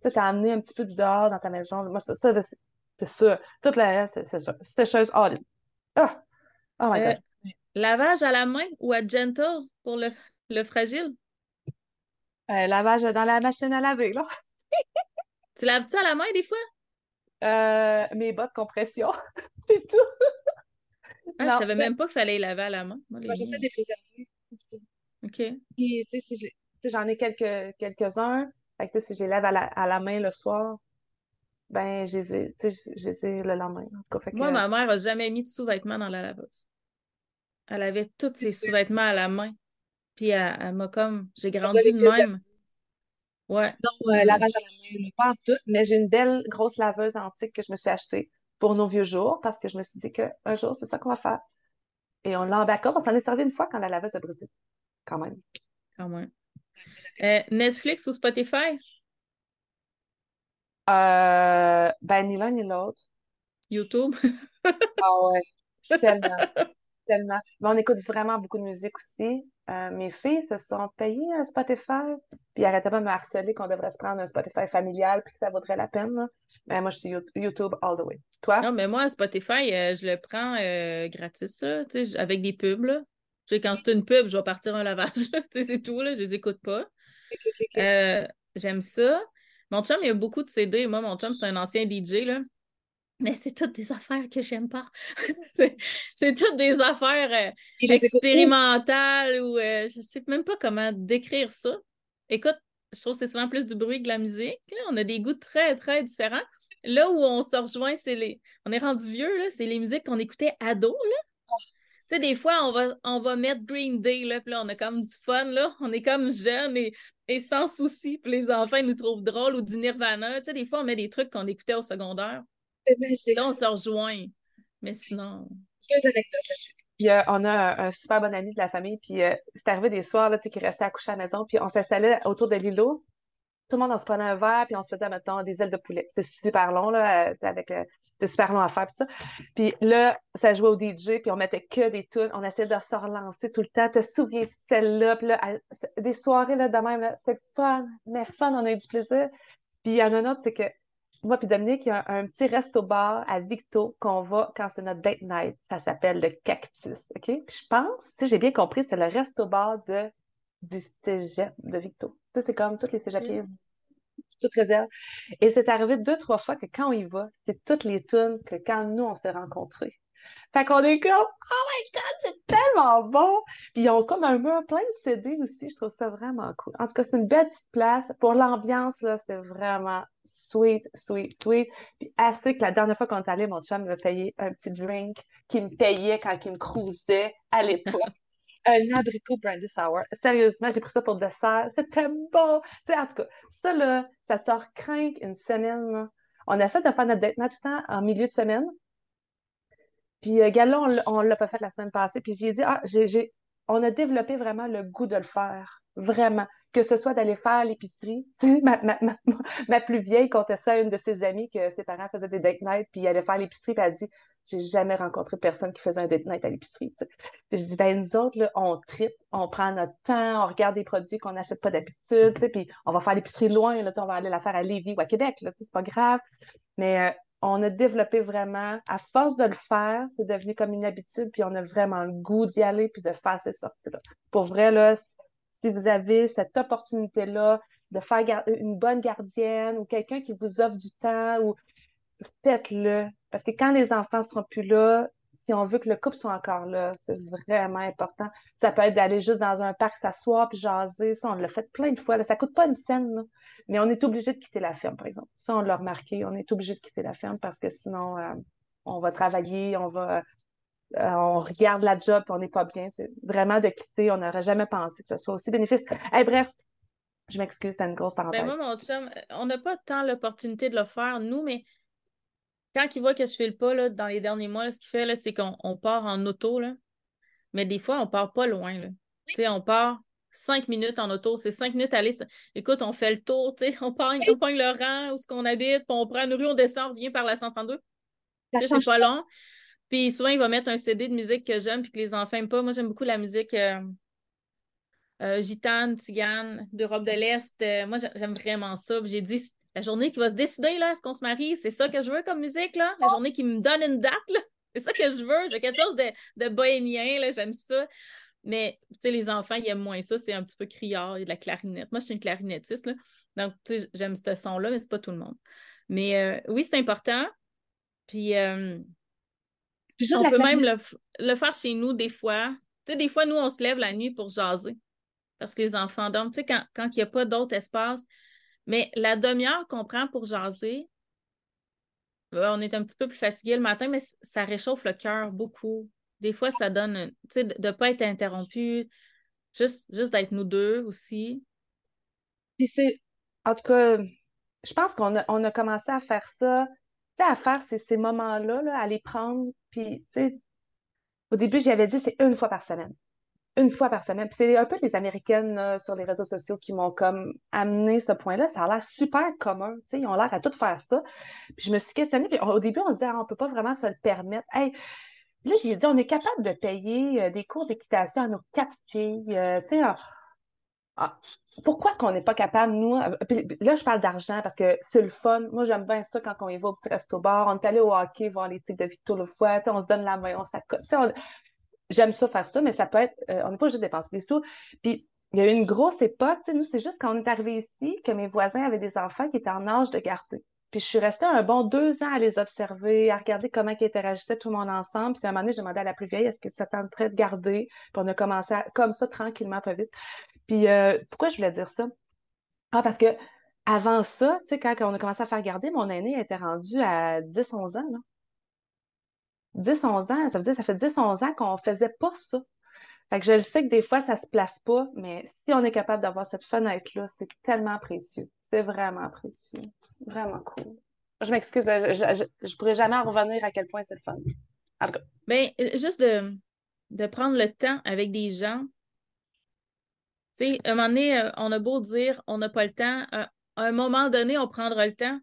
Tu sais, amené un petit peu du dehors dans ta maison. Moi, ça, c'est ça. Tout le reste, c'est ça. Sécheuse all Ah! Oh my euh, God. lavage à la main ou à gentle pour le, le fragile? Euh, lavage dans la machine à laver, là. tu laves-tu à la main des fois? Euh, mes bottes compression, c'est tout. Ah, je savais même pas qu'il fallait laver à la main. Moi, j'essaie des préserver. OK. Puis, tu sais, j'en ai quelques, quelques-uns. Fait que, si je les lave à la, à la main le soir, ben, je les ai, le lendemain. Moi, ma mère n'a jamais mis de sous-vêtements dans la laveuse. Elle avait tous ses sous-vêtements à la main. Puis elle, m'a comme. J'ai grandi de même. Ouais. Non, euh, lavage à la main, pas tout, mais j'ai une belle grosse laveuse antique que je me suis achetée pour nos vieux jours parce que je me suis dit qu'un jour, c'est ça qu'on va faire. Et on l'a en backup. On s'en est servi une fois quand la laveuse a brisé. Quand même. Quand même. Euh, Netflix ou Spotify? Euh, ben, ni l'un ni l'autre. YouTube? ah ouais, tellement. tellement. Mais on écoute vraiment beaucoup de musique aussi. Euh, mes filles se sont payées un Spotify, puis arrêtaient pas de me harceler qu'on devrait se prendre un Spotify familial, puis que ça vaudrait la peine. Mais moi, je suis YouTube all the way. Toi? Non, mais moi, Spotify, euh, je le prends euh, gratis, avec des pubs. Là. quand c'est une pub, je vais partir un lavage. c'est tout, là, je les écoute pas. J'aime ça. Mon chum, il y a beaucoup de CD. Moi, mon chum, c'est un ancien DJ. Là. Mais c'est toutes des affaires que j'aime pas. c'est toutes des affaires euh, expérimentales ou euh, je sais même pas comment décrire ça. Écoute, je trouve que c'est souvent plus du bruit que de la musique. On a des goûts très, très différents. Là où on se rejoint, c'est les. On est rendu vieux, là, c'est les musiques qu'on écoutait ado, là. Tu sais, des fois, on va, on va mettre Green Day, là, puis là, on a comme du fun, là. On est comme jeunes et, et sans souci, puis les enfants, ils nous trouvent drôles ou du Nirvana. Tu sais, des fois, on met des trucs qu'on écoutait au secondaire. Là, on se rejoint. Mais sinon. Deux anecdotes Il y a, on a un, super bon ami de la famille, puis euh, c'est arrivé des soirs là, qui restait à coucher à la maison, puis on s'installait autour de l'îlot. Tout le monde, on se prenait un verre, puis on se faisait, maintenant des ailes de poulet. C'est super long, là, euh, avec euh, c'est super long à faire, puis ça. Puis là, ça jouait au DJ, puis on mettait que des tunes. On essayait de se relancer tout le temps. Te souviens-tu de celle-là? Puis là, des soirées là, de même, c'est fun, mais fun, on a eu du plaisir. Puis il y en a un autre, c'est que moi puis Dominique, il y a un, petit resto-bar à Victo qu'on va quand c'est notre date night. Ça s'appelle le Cactus, OK? je pense, si j'ai bien compris, c'est le resto-bar de, du cégep de Victo. Ça, c'est comme tous les cégepiers, toutes réserves. Et c'est arrivé deux, trois fois que quand on y va, c'est toutes les tunes que quand nous, on s'est rencontrés. Fait qu'on est comme, oh my god, c'est tellement bon! Puis ils ont comme un mur plein de CD aussi, je trouve ça vraiment cool. En tout cas, c'est une belle petite place. Pour l'ambiance, là, c'est vraiment sweet, sweet, sweet. Puis assez que la dernière fois qu'on est allé, mon chum me payait un petit drink qui me payait quand il me cruisait à l'époque. Un abricot brandy sour. Sérieusement, j'ai pris ça pour dessert. C'était bon. Tu sais, en tout cas, ça, là, ça te craint une semaine. Là. On essaie de faire notre date tout le temps en milieu de semaine. Puis, euh, là, on ne l'a pas fait la semaine passée. Puis, j'ai dit, ah, j'ai, on a développé vraiment le goût de le faire. Vraiment. Que ce soit d'aller faire l'épicerie. ma, ma, ma, ma, plus vieille comptait ça à une de ses amies que ses parents faisaient des date puis elle allait faire l'épicerie, puis elle dit j'ai jamais rencontré personne qui faisait un date night à l'épicerie. je dis, ben nous autres, là, on tripe, on prend notre temps, on regarde des produits qu'on n'achète pas d'habitude, puis on va faire l'épicerie loin, là, on va aller la faire à Lévis ou à Québec, c'est pas grave. Mais euh, on a développé vraiment, à force de le faire, c'est devenu comme une habitude, puis on a vraiment le goût d'y aller, puis de faire ces sorties-là. Pour vrai, là, si vous avez cette opportunité-là de faire une bonne gardienne ou quelqu'un qui vous offre du temps ou faites-le. Parce que quand les enfants seront plus là, si on veut que le couple soit encore là, c'est vraiment important. Ça peut être d'aller juste dans un parc s'asseoir puis jaser. Ça, on l'a fait plein de fois. Là. Ça coûte pas une scène, mais on est obligé de quitter la ferme, par exemple. Ça, on l'a remarqué. On est obligé de quitter la ferme parce que sinon, euh, on va travailler, on va, euh, on regarde la job, puis on n'est pas bien. Vraiment de quitter, on n'aurait jamais pensé que ce soit aussi bénéfice. bref, je m'excuse, c'était une grosse ben, parenthèse. Ben moi, mon chum, on n'a pas tant l'opportunité de le faire, nous, mais quand il voit que je file pas là, dans les derniers mois, ce qu'il fait, c'est qu'on part en auto, là. mais des fois, on part pas loin. Là. On part cinq minutes en auto, c'est cinq minutes aller. Écoute, on fait le tour, on pogne, on pogne le rang où ce qu'on habite, puis on prend une rue, on descend, on revient par la 132. C'est pas long. Puis souvent, il va mettre un CD de musique que j'aime puis que les enfants n'aiment pas. Moi, j'aime beaucoup la musique euh, euh, gitane, tigane, d'Europe de l'Est. Euh, moi, j'aime vraiment ça. J'ai dit, la journée qui va se décider, là, est-ce qu'on se marie? C'est ça que je veux comme musique, là? La journée qui me donne une date, là? C'est ça que je veux. J'ai quelque chose de, de bohémien, là, j'aime ça. Mais, tu sais, les enfants, ils aiment moins ça. C'est un petit peu criard, il y a de la clarinette. Moi, je suis une clarinettiste, là. Donc, tu sais, j'aime ce son-là, mais c'est pas tout le monde. Mais euh, oui, c'est important. Puis, on peut même le, faire chez nous des fois. Tu sais, des fois, nous, on se lève la nuit pour jaser. Parce que les enfants dorment. Tu sais, quand, quand il n'y a pas d'autre espace, mais la demi-heure qu'on prend pour jaser, on est un petit peu plus fatigué le matin, mais ça réchauffe le cœur beaucoup. Des fois, ça donne, tu sais, de ne pas être interrompu, juste, juste d'être nous deux aussi. Puis c'est, en tout cas, je pense qu'on a, on a commencé à faire ça, à faire ces, ces moments-là, là, à les prendre. Puis, tu sais, au début, j'avais dit c'est une fois par semaine une fois par semaine. c'est un peu les Américaines sur les réseaux sociaux qui m'ont comme amené ce point-là. Ça a l'air super commun. Ils ont l'air à tout faire ça. Puis je me suis questionnée. Puis au début, on se disait, ah, on ne peut pas vraiment se le permettre. Hey, là, j'ai dit, on est capable de payer euh, des cours d'équitation à nos quatre filles. Euh, ah, pourquoi qu'on n'est pas capable, nous, euh, là, je parle d'argent parce que c'est le fun. Moi, j'aime bien ça quand on y va au petit resto-bar. On est allé au hockey voir les types de Victor le fois. On se donne la main, on s'accote j'aime ça faire ça, mais ça peut être, euh, on n'est pas juste dépenser des sous. Puis, il y a eu une grosse époque, nous, c'est juste quand on est arrivé ici que mes voisins avaient des enfants qui étaient en âge de garder. Puis je suis restée un bon deux ans à les observer, à regarder comment ils interagissaient tout le monde ensemble. Puis à un moment donné, j'ai demandé à la plus vieille, est-ce que ça tenterait de garder? Puis on a commencé comme ça, tranquillement, pas vite. Puis euh, pourquoi je voulais dire ça? Ah, parce que avant ça, tu sais, quand on a commencé à faire garder, mon aîné était rendu à 10-11 ans, là. 10-11 ans, ça veut dire ça fait 10-11 ans qu'on faisait pas ça. Fait que je le sais que des fois, ça ne se place pas, mais si on est capable d'avoir cette fenêtre-là, c'est tellement précieux. C'est vraiment précieux. Vraiment cool. Je m'excuse, je ne pourrais jamais en revenir à quel point c'est le fun. Bien, euh, juste de, de prendre le temps avec des gens. Sais, à un moment donné, euh, on a beau dire on n'a pas le temps. À un moment donné, on prendra le temps.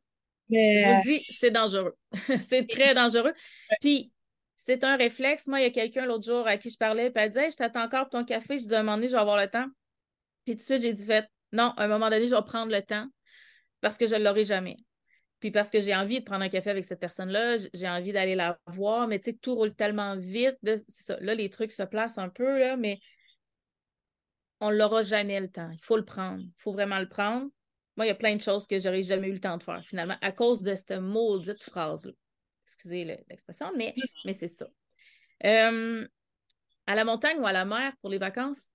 Mais... Je vous dis, c'est dangereux. c'est très dangereux. Puis, c'est un réflexe. Moi, il y a quelqu'un l'autre jour à qui je parlais, puis elle disait Je t'attends encore pour ton café. Je dis à un moment donné, je vais avoir le temps. Puis tout de suite, j'ai dit fait, Non, à un moment donné, je vais prendre le temps parce que je ne l'aurai jamais. Puis parce que j'ai envie de prendre un café avec cette personne-là, j'ai envie d'aller la voir, mais tu sais, tout roule tellement vite. Là, les trucs se placent un peu, là, mais on ne l'aura jamais le temps. Il faut le prendre. Il faut vraiment le prendre. Moi, il y a plein de choses que j'aurais jamais eu le temps de faire, finalement, à cause de cette maudite phrase-là excusez l'expression, mais, mais c'est ça. Euh, à la montagne ou à la mer pour les vacances?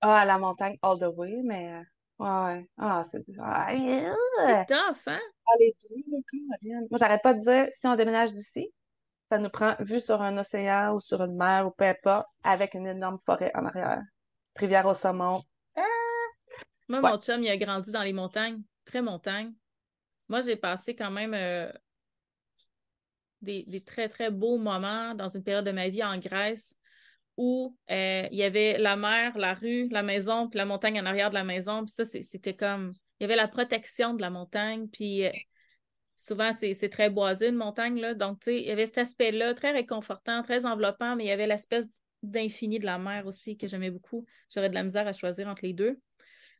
Ah, à la montagne all the way, mais euh, ouais. Ah, c'est C'est tough, hein? Ah, les deux, Moi, j'arrête pas de dire, si on déménage d'ici, ça nous prend vue sur un océan ou sur une mer ou peu importe, avec une énorme forêt en arrière. Rivière au saumon. Ah! Moi, Ouais. mon chum, il a grandi dans les montagnes, très montagne. Moi, j'ai passé quand même euh, des, des très, très beaux moments dans une période de ma vie en Grèce où euh, il y avait la mer, la rue, la maison, puis la montagne en arrière de la maison. Puis ça, c'était comme... Il y avait la protection de la montagne, puis euh, souvent, c'est c'est très boisé, une montagne, là. Donc, tu sais, il y avait cet aspect-là, très réconfortant, très enveloppant, mais il y avait l'espèce d'infini de la mer aussi que j'aimais beaucoup. J'aurais de la misère à choisir entre les deux.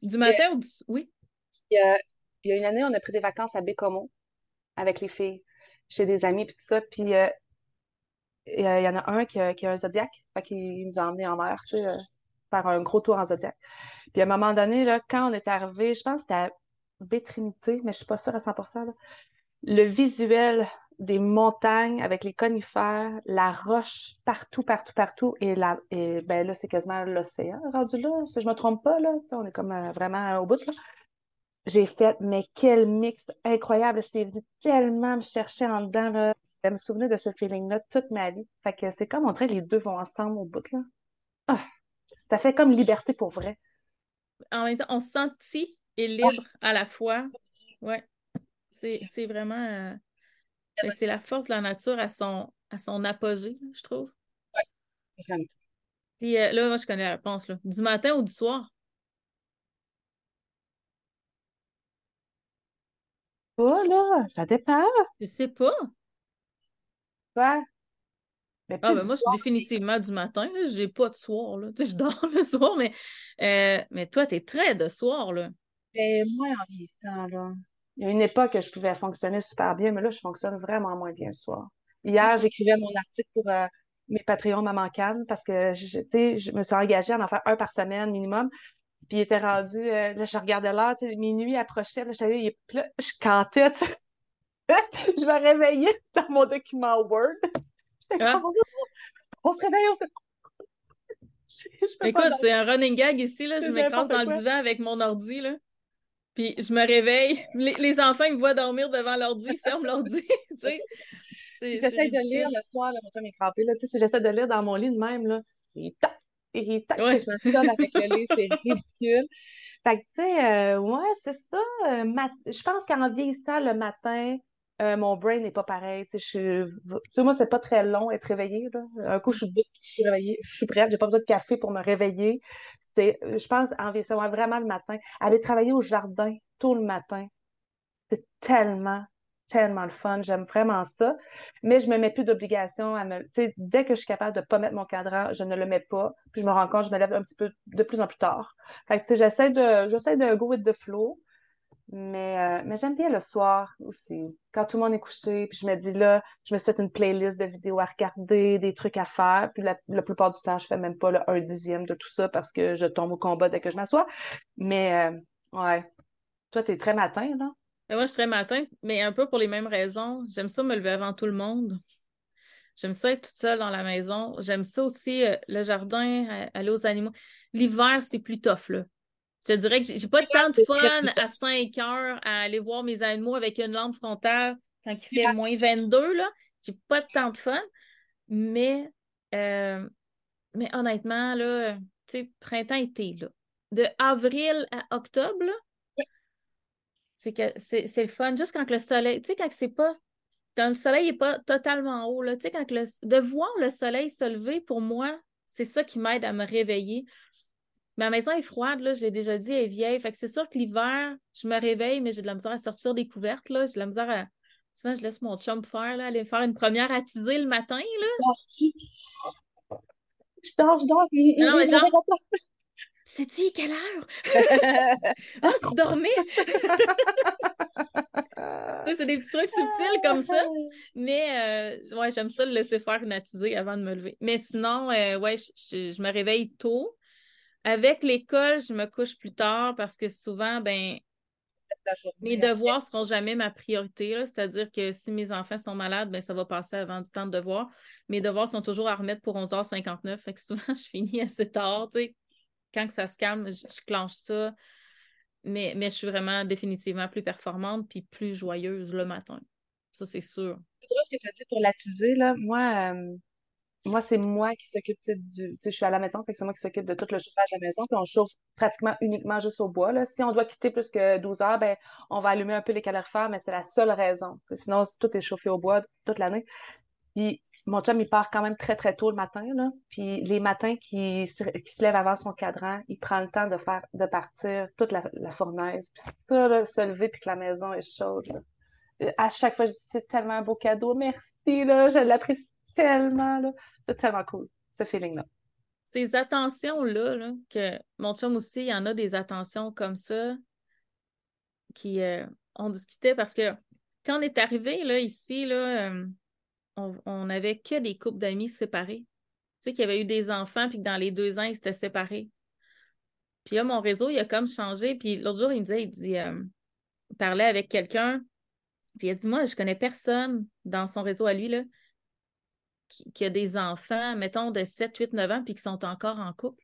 Du matin ou du... Oui? Il y a, il y a une année, on a pris des vacances à Bécomo avec les filles, chez des amis, puis tout ça. Puis euh, il y a- il y en a un qui a, qui a un Zodiac, fait qu'il nous a emmenés en mer, tu sais, euh, faire un gros tour en Zodiac. Puis à un moment donné, là, quand on est arrivé, je pense que c'était à Baie-Trinité, mais je suis pas sûre à 100%, là, le visuel des montagnes avec les conifères, la roche partout, partout, partout, et, la, et ben là, c'est quasiment l'océan rendu là, si je me trompe pas, là, on est comme euh, vraiment au bout, là. J'ai fait, mais quel mix incroyable, c'est venu tellement me chercher en dedans, là. Je me souvenir de ce feeling-là toute ma vie. Fait que c'est comme on dirait que les deux vont ensemble au bout, là. Ah, ça fait comme liberté pour vrai. En même temps, on se sent petit et libre à la fois. Ouais. C'est c'est vraiment... ben, c'est la force de la nature à son, à son apogée, je trouve. Vraiment. Puis euh, là, moi, je connais la réponse, là. Du matin ou du soir? Pas, là, ça dépend. Je sais pas. Mais Ah, ben moi, je suis définitivement du matin, là. J'ai pas de soir, là. Tu sais, je dors le soir, mais, euh, mais toi, t'es très de soir, là. Mais moins en vieillissant, là. Il y a une époque que je pouvais fonctionner super bien, mais là, je fonctionne vraiment moins bien le soir. Hier, j'écrivais mon article pour euh, mes Patreons Maman Cannes parce que je, je me suis engagée à en faire un par semaine minimum. Puis il était rendu, euh, là, je regardais l'heure, minuit approchait, là, je là, je cantais. Je me réveillais dans mon document Word. J'étais Ah. comme, on se réveille, on se... Écoute, c'est un running gag ici, là. Je m'écrase dans le divan avec mon ordi, là. Puis je me réveille. Les, les enfants, ils me voient dormir devant l'ordi, ils ferment l'ordi. tu sais, J'essaie de lire le soir, là, mon chum est crampé, là, tu sais, si j'essaie de lire dans mon lit de même, là, il tac, il tac, Ouais. et je me sonne avec le livre, c'est ridicule. Fait que, tu sais, euh, ouais, c'est ça. euh, je pense qu'en vieillissant le matin, euh, mon brain n'est pas pareil. Tu sais, je- moi, c'est pas très long être réveillée, là. Un coup, je suis debout, je suis réveillée, je suis prête, j'ai pas besoin de café pour me réveiller. C'est, je pense, en vieillissant, ouais, vraiment le matin. Aller travailler au jardin tôt le matin, c'est tellement, tellement le fun. J'aime vraiment ça. Mais je me mets plus d'obligation à me. Dès que je suis capable de pas mettre mon cadran, je ne le mets pas. Puis je me rends compte, je me lève un petit peu de plus en plus tard. Fait que, j'essaie de, j'essaie de go with the flow. Mais, euh, mais j'aime bien le soir aussi. Quand tout le monde est couché, puis je me dis là, je me suis fait une playlist de vidéos à regarder, des trucs à faire. Puis la, la plupart du temps, je fais même pas le un dixième de tout ça parce que je tombe au combat dès que je m'assois. Mais euh, ouais. Toi, t'es très matin, là. Mais moi, je suis très matin, mais un peu pour les mêmes raisons. J'aime ça me lever avant tout le monde. J'aime ça être toute seule dans la maison. J'aime ça aussi, euh, le jardin, euh, aller aux animaux. L'hiver, c'est plus tough, là. Je te dirais que j'ai pas tant de fun à 5 heures à aller voir mes animaux avec une lampe frontale quand il fait moins 22, là. J'ai pas tant de fun. Mais, euh, mais honnêtement, là, tu sais, printemps-été, là. De avril à octobre, c'est que c'est le fun. Juste quand le soleil, tu sais, quand c'est pas. Quand le soleil n'est pas totalement haut, là, tu sais, quand le, de voir le soleil se lever, pour moi, c'est ça qui m'aide à me réveiller. Ma maison est froide, là, je l'ai déjà dit, elle est vieille. Fait que c'est sûr que l'hiver, je me réveille, mais j'ai de la misère à sortir des couvertes, là. J'ai de la misère à. Souvent, je laisse mon chum faire, là, aller faire une première attisée le matin, là. Je dors, je dors. Il, Non, non, mais genre- Sais-tu quelle heure? Ah, tu dormais? C'est des petits trucs subtils comme ça. Mais euh, ouais, j'aime ça le laisser faire une attisée avant de me lever. Mais sinon, euh, ouais, je, je- je me réveille tôt. Avec l'école, je me couche plus tard parce que souvent, ben, Mes devoirs ne seront jamais ma priorité. C'est-à-dire que si mes enfants sont malades, ben, ça va passer avant du temps de devoir. Mes devoirs sont toujours à remettre pour 11h59. Fait que souvent, je finis assez tard. Quand ça se calme, je, je clenche ça. Mais, mais je suis vraiment définitivement plus performante puis plus joyeuse le matin. Ça, c'est sûr. C'est drôle ce que tu as dit pour l'attiser. Là. Moi, euh, moi, c'est moi qui s'occupe du. Je suis à la maison, c'est moi qui s'occupe de tout le chauffage de la maison, puis on chauffe pratiquement uniquement juste au bois. Là. Si on doit quitter plus que 12 heures, ben, on va allumer un peu les calorifères, mais c'est la seule raison. Sinon, tout est chauffé au bois toute l'année. Puis mon chum, il part quand même très, très tôt le matin. Là. Puis les matins qui se, se lève avant son cadran, il prend le temps de faire de partir toute la, fournaise. Puis ça, là, se lever puis que la maison est chaude. À chaque fois, je dis c'est tellement un beau cadeau. Merci, là, je l'apprécie tellement. Là. C'est tellement cool, ce feeling-là. Ces attentions-là, que mon chum aussi, il y en a des attentions comme ça qui euh, ont discuté parce que quand on est arrivé là, ici, là, euh, on n'avait que des couples d'amis séparés. Tu sais, qu'il y avait eu des enfants, puis que dans les deux ans, ils s'étaient séparés. Puis là, mon réseau, il a comme changé. Puis l'autre jour, il me disait, il dit, euh, il parlait avec quelqu'un, puis il a dit, moi, je connais personne dans son réseau à lui, là, qui, a des enfants, mettons, de 7, 8, 9 ans, puis qui sont encore en couple.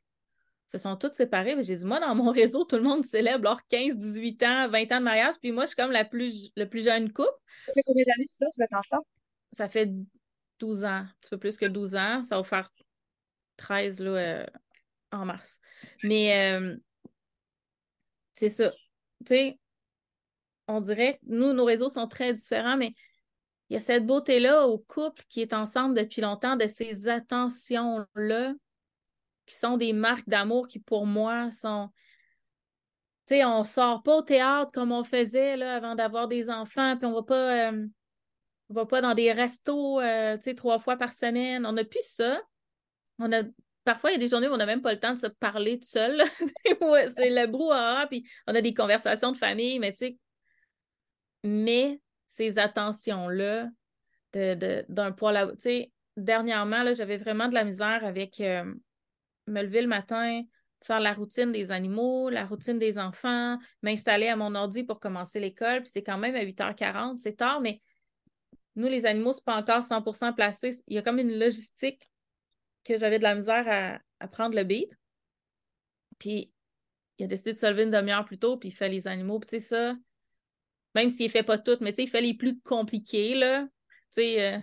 Se sont tous séparés. J'ai dit, moi, dans mon réseau, tout le monde célèbre leurs 15, 18 ans, 20 ans de mariage, puis moi, je suis comme la plus, le plus jeune couple. Ça fait combien d'années, ça, vous êtes ensemble? ça fait 12 ans, un petit peu plus que 12 ans. Ça va faire 13 là, euh, en mars. Mais euh, c'est ça. Tu sais, on dirait que nous, nos réseaux sont très différents, mais il y a cette beauté-là au couple qui est ensemble depuis longtemps, de ces attentions-là, qui sont des marques d'amour qui, pour moi, sont. Tu sais, on sort pas au théâtre comme on faisait là, avant d'avoir des enfants, puis on va pas. Euh, on va pas dans des restos, euh, tu sais, trois fois par semaine. On n'a plus ça. On a parfois, il y a des journées où on n'a même pas le temps de se parler tout seul. c'est le brouhaha, puis on a des conversations de famille, mais tu sais, mais ces attentions-là d'un de, poids là, tu sais, dernièrement, j'avais vraiment de la misère avec euh, me lever le matin, faire la routine des animaux, la routine des enfants, m'installer à mon ordi pour commencer l'école, puis c'est quand même à 8h40, c'est tard, mais nous, les animaux, c'est pas encore 100% placé. Il y a comme une logistique que j'avais de la misère à, prendre le beat. Puis, il a décidé de se lever une demi-heure plus tôt, puis il fait les animaux. Puis, tu sais, ça, même s'il fait pas tout, mais tu sais, il fait les plus compliqués, là. Tu sais, euh,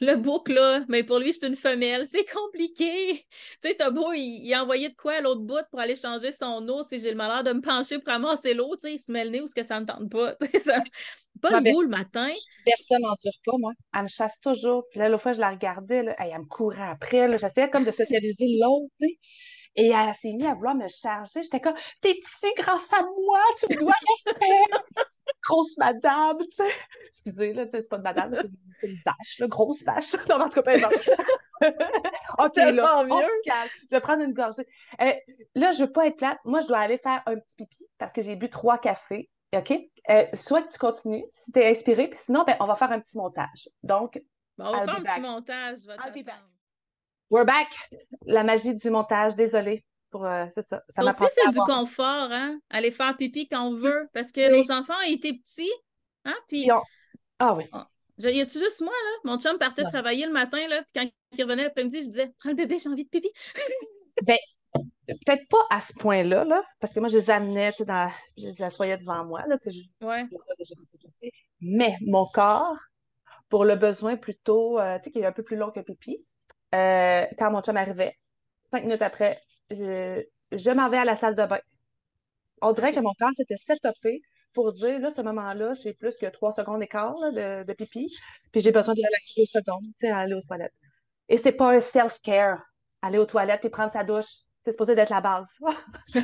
le bouc, là, mais pour lui, c'est une femelle. C'est compliqué. Tu sais, t'as beau, il, a envoyé de quoi à l'autre bout pour aller changer son eau si j'ai le malheur de me pencher pour ramasser l'eau. Tu sais, il se met le nez ou ce que ça ne tente pas. Ça... Pas le goût le matin. Personne dure pas, moi. Elle me chasse toujours. Puis là, l'autre fois, je la regardais, là, elle me courait après. J'essayais comme de socialiser l'autre, tu sais. Et elle s'est mise à vouloir me charger. J'étais comme, t'es ici grâce à moi, tu me dois respect grosse madame, tu sais. Excusez, là, c'est pas une madame, c'est une vache, là, grosse vache. Non, en tout cas, OK, là, on se calme. Je vais prendre une gorgée. Euh, là, je veux pas être plate. Moi, je dois aller faire un petit pipi parce que j'ai bu trois cafés. OK? Euh, soit tu continues si tu es inspiré, puis sinon, ben, on va faire un petit montage. Donc, on va faire un petit montage. We're back. La magie du montage, désolée. Euh, c'est ça. ça aussi, c'est du confort, hein? Aller faire pipi quand on veut, parce que nos enfants étaient petits, hein? Puis... Ah oui. Y a-tu juste moi, là? Mon chum partait travailler le matin, là, puis quand il revenait l'après-midi, je disais Prends le bébé, j'ai envie de pipi. ben, peut-être pas à ce point-là, là, parce que moi, je les amenais, tu sais, dans... je les assoyais devant moi, là, tu sais, ouais. Mais mon corps, pour le besoin plutôt, euh, tu sais, qui est un peu plus long que pipi, euh, quand mon chum arrivait, cinq minutes après, je, m'en vais à la salle de bain. On dirait que mon corps s'était setupé pour dire, là, ce moment-là, c'est plus que trois secondes d'écart de, de, pipi, puis j'ai besoin de relaxer deux secondes, tu sais, aller aux toilettes. Et c'est pas un self-care, aller aux toilettes puis prendre sa douche. C'est supposé d'être la base.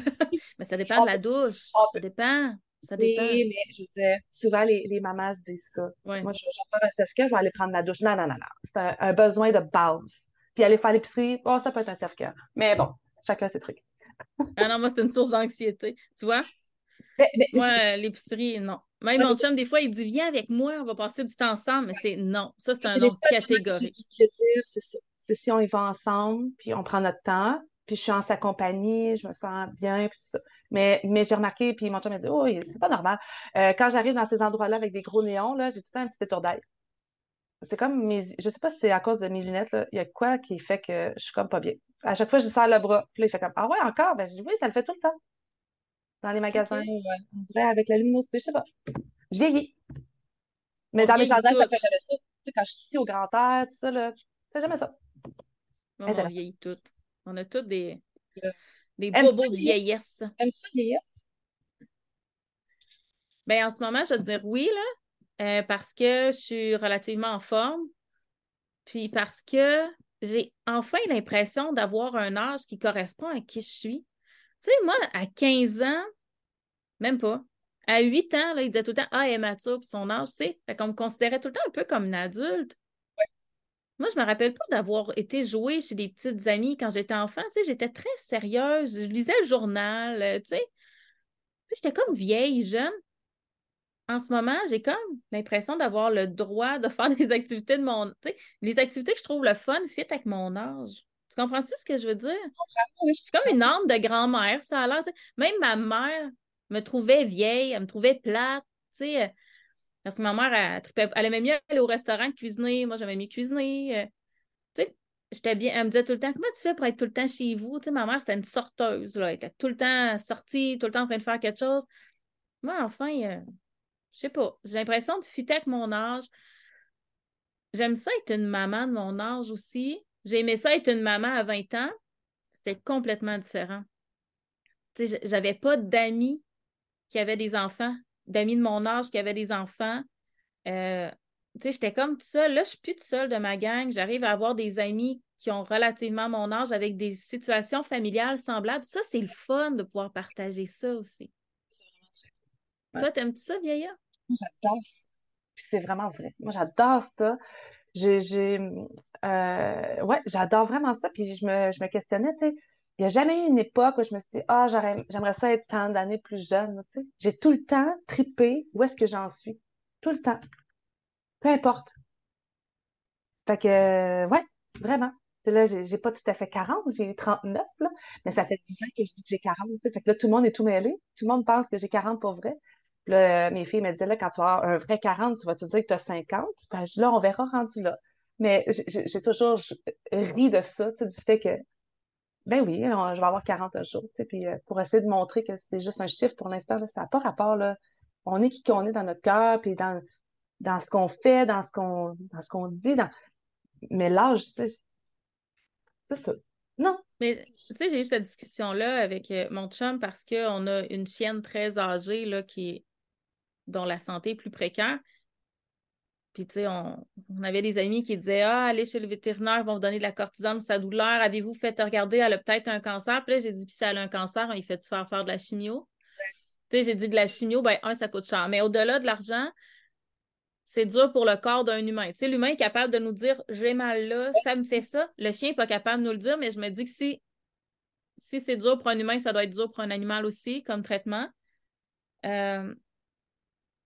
mais ça dépend de la douche. Ça dépend. Ça dépend. Oui, mais je veux souvent les, les mamans se disent ça. Moi, je vais faire un self-care, je vais aller prendre ma douche. Non, non, non, non. C'est un, besoin de base. Puis aller faire l'épicerie, oh, ça peut être un self-care. Mais bon, chacun ses trucs. ah non, moi, c'est une source d'anxiété. Tu vois? moi, l'épicerie, non. Même mon chum, des fois, il dit Viens avec moi, on va passer du temps ensemble, mais c'est non. Ça, c'est un autre catégorie. C'est si on y va ensemble, puis on prend notre temps, puis je suis en sa compagnie, je me sens bien, puis tout ça. Mais, mais j'ai remarqué, puis mon chum m'a dit, oh, c'est pas normal. Euh, quand j'arrive dans ces endroits-là avec des gros néons, là, j'ai tout le temps un petit étourdail. C'est comme mes, je sais pas si c'est à cause de mes lunettes, là, il y a quoi qui fait que je suis comme pas bien. À chaque fois, je sers le bras, puis là, il fait comme, ah ouais, encore? Ben, je dis, oui, ça le fait tout le temps. Dans les magasins, on dirait avec la luminosité, je sais pas. Je vieillis. Mais dans les jardins, ça fait jamais ça. Tu sais, quand je suis ici au grand air, tout ça, là, ça fait jamais ça. on vieillit tout. On a tous des, des bobos de vieillesse. Aimes-tu vieillir? Ben, en ce moment, je vais te dire oui, là, euh, parce que je suis relativement en forme. Puis parce que j'ai enfin l'impression d'avoir un âge qui correspond à qui je suis. Tu sais, moi, à 15 ans, même pas. À 8 ans, là, il disait tout le temps Ah, elle est mature, son âge, tu sais. Fait qu'on me considérait tout le temps un peu comme une adulte. Moi, je me rappelle pas d'avoir été jouée chez des petites amies quand j'étais enfant. Tu sais, j'étais très sérieuse. Je lisais le journal, euh, tu sais. J'étais comme vieille, jeune. En ce moment, j'ai comme l'impression d'avoir le droit de faire des activités de mon. Tu sais, les activités que je trouve le fun fit avec mon âge. Tu comprends-tu ce que je veux dire? Je suis comme une âme de grand-mère, ça a l'air. Même ma mère me trouvait vieille, elle me trouvait plate. Tu sais, euh, parce que ma mère, elle, aimait mieux aller au restaurant que cuisiner. Moi, j'aimais mieux cuisiner. Euh, tu sais, j'étais bien. Elle me disait tout le temps Comment tu fais pour être tout le temps chez vous? Tu sais, ma mère, c'était une sorteuse. Là. Elle était tout le temps sortie, tout le temps en train de faire quelque chose. Moi, enfin, euh, je sais pas. J'ai l'impression de fitter avec mon âge. J'aime ça être une maman de mon âge aussi. J'ai aimé ça être une maman à 20 ans. C'était complètement différent. Tu sais, j'avais pas d'amis qui avaient des enfants d'amis de mon âge qui avaient des enfants. Euh, j'étais comme tout. Là, je suis plus toute seule de ma gang. J'arrive à avoir des amis qui ont relativement mon âge avec des situations familiales semblables. Ça, c'est le fun de pouvoir partager ça aussi. Toi, t'aimes-tu ça, Vieilla? Moi, j'adore ça. C'est vraiment vrai. Moi, j'adore ça. J'ai, euh, ouais, j'adore vraiment ça. Puis je me, je me questionnais, tu sais, il n'y a jamais eu une époque où je me suis dit, ah, j'aimerais ça être tant d'années plus jeune. J'ai tout le temps tripé où est-ce que j'en suis. Tout le temps. Peu importe. Fait que, ouais, vraiment. Là, j'ai pas tout à fait 40, j'ai eu 39, là, mais ça fait 10 ans que je dis que j'ai 40. Fait que là, tout le monde est tout mêlé. Tout le monde pense que j'ai 40 pour vrai. Là, mes filles me disaient, là, quand tu avoir un vrai 40, tu vas te dire que tu as 50. Ben, là, on verra rendu là. Mais j'ai toujours ri de ça, du fait que ben oui, je vais avoir 40 jours, tu sais, puis euh, pour essayer de montrer que c'est juste un chiffre pour l'instant, ça n'a pas rapport, là. On est qui qu'on est dans notre cœur, puis dans, dans ce qu'on fait, dans ce qu'on qu'on dit, mais l'âge, c'est ça. Non. Mais tu sais, j'ai eu cette discussion-là avec euh, mon chum parce qu'on a une chienne très âgée, là, qui dont la santé est plus précaire. Puis, tu sais, on, avait des amis qui disaient Ah, allez chez le vétérinaire, ils vont vous donner de la cortisone pour sa douleur. Avez-vous fait regarder, elle a peut-être un cancer? Puis là, j'ai dit Puis si elle a un cancer, il fait-tu faire faire de la chimio? Tu sais, j'ai dit de la chimio, ben, un, ça coûte cher. Mais au-delà de l'argent, c'est dur pour le corps d'un humain. Tu sais, l'humain est capable de nous dire J'ai mal là, ça me fait ça. Le chien n'est pas capable de nous le dire, mais je me dis que si, si c'est dur pour un humain, ça doit être dur pour un animal aussi, comme traitement. Euh,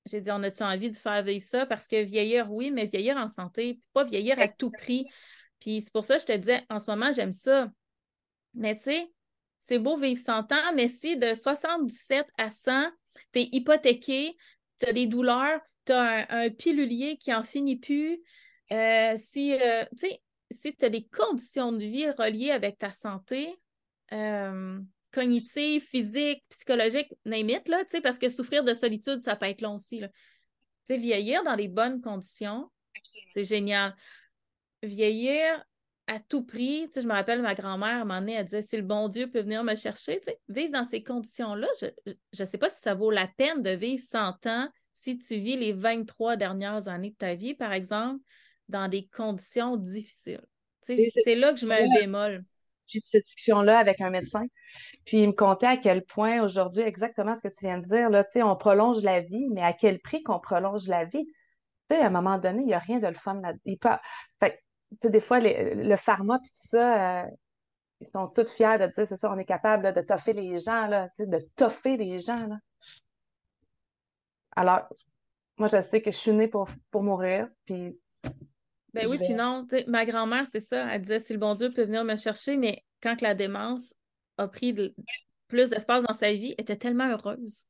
j'ai dit, on a-tu envie de faire vivre ça? Parce que vieillir, oui, mais vieillir en santé, pas vieillir à tout prix. Puis c'est pour ça que je te disais, en ce moment, j'aime ça. Mais tu sais, c'est beau vivre 100 ans, mais si de 77 à 100, tu es hypothéqué, tu as des douleurs, tu as un, pilulier qui en finit plus, euh, si, euh, si tu as des conditions de vie reliées avec ta santé, euh, cognitive, physique, psychologique, name là, parce que souffrir de solitude, ça peut être long aussi. Là. vieillir dans les bonnes conditions, c'est génial. Vieillir à tout prix, je me rappelle ma grand-mère, à un moment donné, elle disait si le bon Dieu peut venir me chercher, vivre dans ces conditions-là, je ne sais pas si ça vaut la peine de vivre 100 ans si tu vis les 23 dernières années de ta vie, par exemple, dans des conditions difficiles. C'est là que je mets un bémol. J'ai eu cette discussion-là avec un médecin. Puis il me contait à quel point aujourd'hui, exactement ce que tu viens de dire, là, on prolonge la vie, mais à quel prix qu'on prolonge la vie? Tu sais, à un moment donné, il n'y a rien de le fun là dedans Fait, des fois, le pharma puis tout ça, euh, ils sont tous fiers de dire, c'est ça, on est capable de toffer les gens, là, de toffer les gens. Là. Alors, moi, je sais que je suis née pour, pour mourir, puis ben oui, puis non. Ma grand-mère, c'est ça. Elle disait si le bon Dieu peut venir me chercher, mais quand la démence a pris plus d'espace dans sa vie, était tellement heureuse.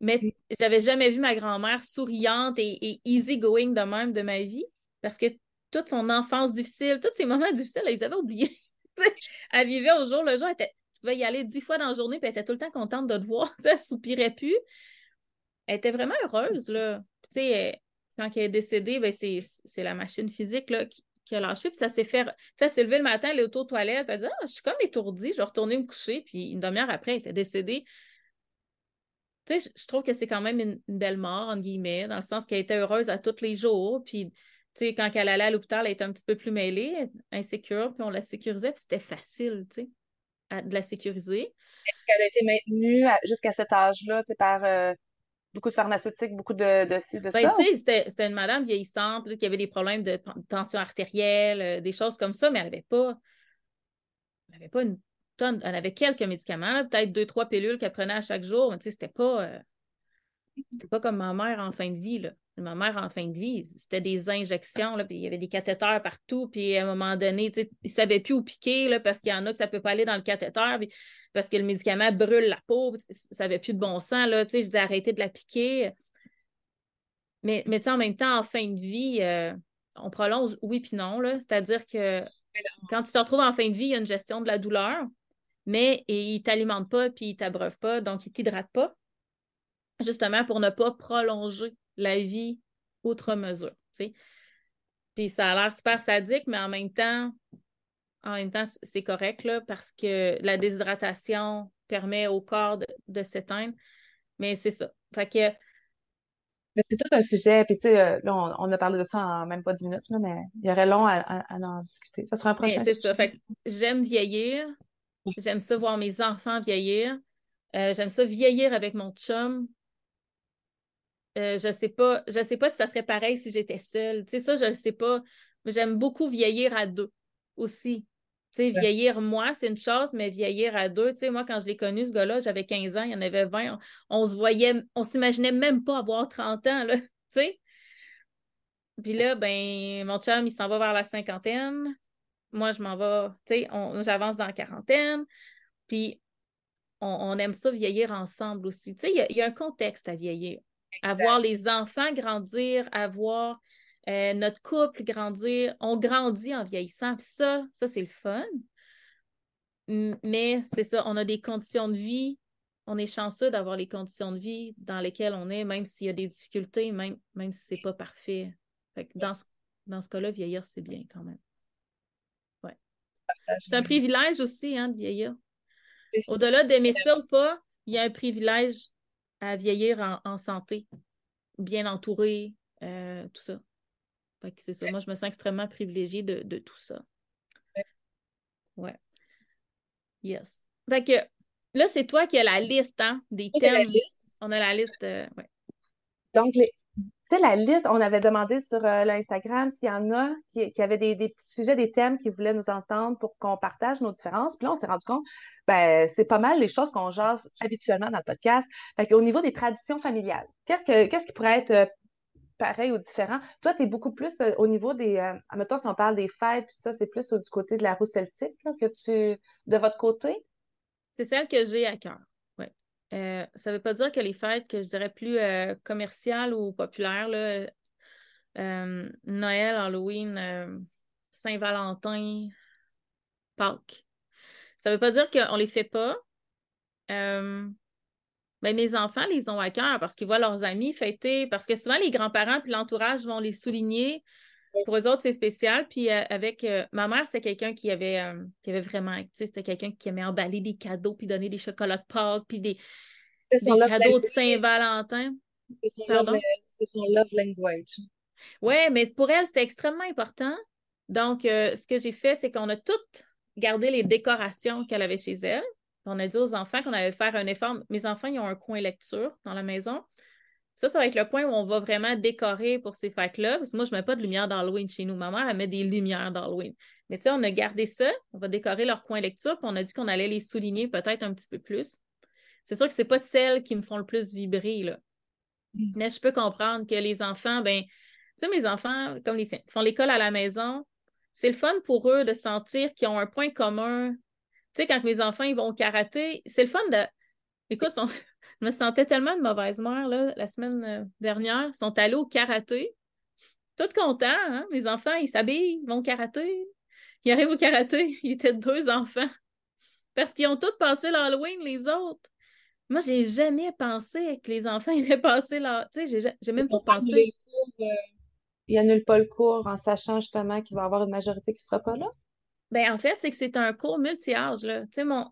Mais j'avais jamais vu ma grand-mère souriante et, et easy-going de même de ma vie parce que toute son enfance difficile, tous ces moments difficiles, elle les avait oubliés. elle vivait au jour le jour, elle était, tu pouvais y aller dix fois dans la journée, puis elle était tout le temps contente de te voir. elle soupirait plus. Elle était vraiment heureuse, là. Tu sais, quand elle est décédée, ben c'est la machine physique qui, a lâché, puis ça s'est fait. Tu s'est levée le matin, elle est auto toilette, puis elle dit Ah, je suis comme étourdie, je vais retourner me coucher, puis une demi-heure après, elle était décédée. Tu sais, je trouve que c'est quand même une, belle mort, entre guillemets, dans le sens qu'elle était heureuse à tous les jours, puis tu sais, quand elle allait à l'hôpital, elle était un petit peu plus mêlée, insécure, puis on la sécurisait, puis c'était facile, tu sais, de la sécuriser. Est-ce qu'elle a été maintenue jusqu'à cet âge-là, tu sais, par euh, beaucoup de pharmaceutiques, beaucoup de, de ci, de ben, Tu sais, c'était une madame vieillissante, qui avait des problèmes de tension artérielle, euh, des choses comme ça, mais elle n'avait pas, elle pas une tonne, elle avait quelques médicaments, peut-être deux, trois pilules qu'elle prenait à chaque jour, mais tu sais, c'était pas, euh, c'était pas comme ma mère en fin de vie, là ma mère en fin de vie, c'était des injections, là, puis il y avait des cathéters partout, puis à un moment donné, ils ne savaient plus où piquer, là, parce qu'il y en a que ça ne peut pas aller dans le cathéter, parce que le médicament brûle la peau, ça n'avait plus de bon sens, là, je disais arrêtez de la piquer. Mais, mais en même temps, en fin de vie, euh, on prolonge oui puis non, c'est-à-dire que quand tu te retrouves en fin de vie, il y a une gestion de la douleur, mais il ne t'alimente pas, puis il ne t'abreuve pas, donc il ne t'hydrate pas justement pour ne pas prolonger la vie outre mesure. Puis ça a l'air super sadique, mais en même temps, en même temps, c'est correct là, parce que la déshydratation permet au corps de, s'éteindre. Mais c'est ça. Fait que. c'est tout un sujet. Puis, tu sais, euh, là, on, a parlé de ça en même pas dix minutes, mais il y aurait long à, en discuter. Ça sera un prochain C'est ça. Fait que j'aime vieillir. J'aime ça voir mes enfants vieillir. Euh, j'aime ça vieillir avec mon chum. Euh, je sais pas, je sais pas si ça serait pareil si j'étais seule. Tu sais, ça, je ne sais pas. J'aime beaucoup vieillir à deux aussi. Tu sais, vieillir moi, c'est une chose, mais vieillir à deux, tu sais, moi, quand je l'ai connu, ce gars-là, j'avais 15 ans, il y en avait 20, on, se voyait, on s'imaginait même pas avoir 30 ans, là, tu sais. Puis là, ben, mon chum, il s'en va vers la cinquantaine. Moi, je m'en vais, tu sais, j'avance dans la quarantaine. Puis, on, aime ça vieillir ensemble aussi. Tu sais, il y, a un contexte à vieillir à voir les enfants grandir, à voir euh, notre couple grandir. On grandit en vieillissant. Puis ça, ça, c'est le fun. Mais c'est ça, on a des conditions de vie. On est chanceux d'avoir les conditions de vie dans lesquelles on est, même s'il y a des difficultés, même, même si c'est pas parfait. dans ce, dans ce cas-là, vieillir, c'est bien quand même. Ouais. C'est un privilège aussi, hein, de vieillir. Au-delà d'aimer ça ou pas, il y a un privilège à vieillir en, santé, bien entouré, euh, tout ça. c'est ça. Moi, je me sens extrêmement privilégiée de, tout ça. Ouais. Yes. Fait que là, c'est toi qui as la liste, hein, des thèmes. On a la liste. Euh, Donc, les, tu la liste, on avait demandé sur euh, l'Instagram s'il y en a qui, avaient des, sujets, des thèmes qui voulaient nous entendre pour qu'on partage nos différences. Puis là, on s'est rendu compte, ben, c'est pas mal les choses qu'on jase habituellement dans le podcast. Fait au niveau des traditions familiales, qu'est-ce, que, qu'est-ce qui pourrait être euh, pareil ou différent? Toi, tu es beaucoup plus euh, au niveau des. Euh, si on parle des fêtes, tout ça, c'est plus du côté de la roue celtique que tu. de votre côté? C'est celle que j'ai à cœur. Euh, ça ne veut pas dire que les fêtes que je dirais plus euh, commerciales ou populaires, euh, Noël, Halloween, Saint-Valentin, Pâques. Ça ne veut pas dire qu'on ne les fait pas. Mais mes enfants les ont à cœur parce qu'ils voient leurs amis fêter, parce que souvent les grands-parents et l'entourage vont les souligner. Pour eux autres, c'est spécial. Puis avec ma mère, c'est quelqu'un qui avait, qui avait vraiment, c'était quelqu'un qui aimait emballer des cadeaux, puis donner des chocolats de Pâques, puis des, cadeaux de Saint-Valentin. C'est son, love language. Oui, mais pour elle, c'était extrêmement important. Donc, euh, ce que j'ai fait, c'est qu'on a toutes gardé les décorations qu'elle avait chez elle. On a dit aux enfants qu'on allait faire un effort. Mes enfants, ils ont un coin lecture dans la maison. Ça, ça va être le point où on va vraiment décorer pour ces fêtes-là. Parce que moi, je ne mets pas de lumière d'Halloween chez nous. Ma mère, elle met des lumières d'Halloween. Mais tu sais, on a gardé ça. On va décorer leur coin lecture. Puis on a dit qu'on allait les souligner peut-être un petit peu plus. C'est sûr que ce n'est pas celles qui me font le plus vibrer, là. Mm. Mais je peux comprendre que les enfants, ben, tu sais, mes enfants, comme les tiens, font l'école à la maison. C'est le fun pour eux de sentir qu'ils ont un point commun Tu sais, quand mes enfants ils vont au karaté, c'est le fun de. Écoute, je me sentais tellement de mauvaise mère là, la semaine euh, dernière. Ils sont allés au karaté. Tout contents, hein? Mes enfants, ils s'habillent, ils vont au karaté. Ils arrivent au karaté, ils étaient deux enfants. Parce qu'ils ont tous passé l'Halloween, les autres. Moi, j'ai jamais pensé que les enfants iraient passer là. Tu sais, j'ai même pas pensé. Euh, ils annulent pas le cours en sachant justement qu'il va y avoir une majorité qui sera pas là? Ben, en fait, c'est que c'est un cours multi-âge. Tu sais, mon,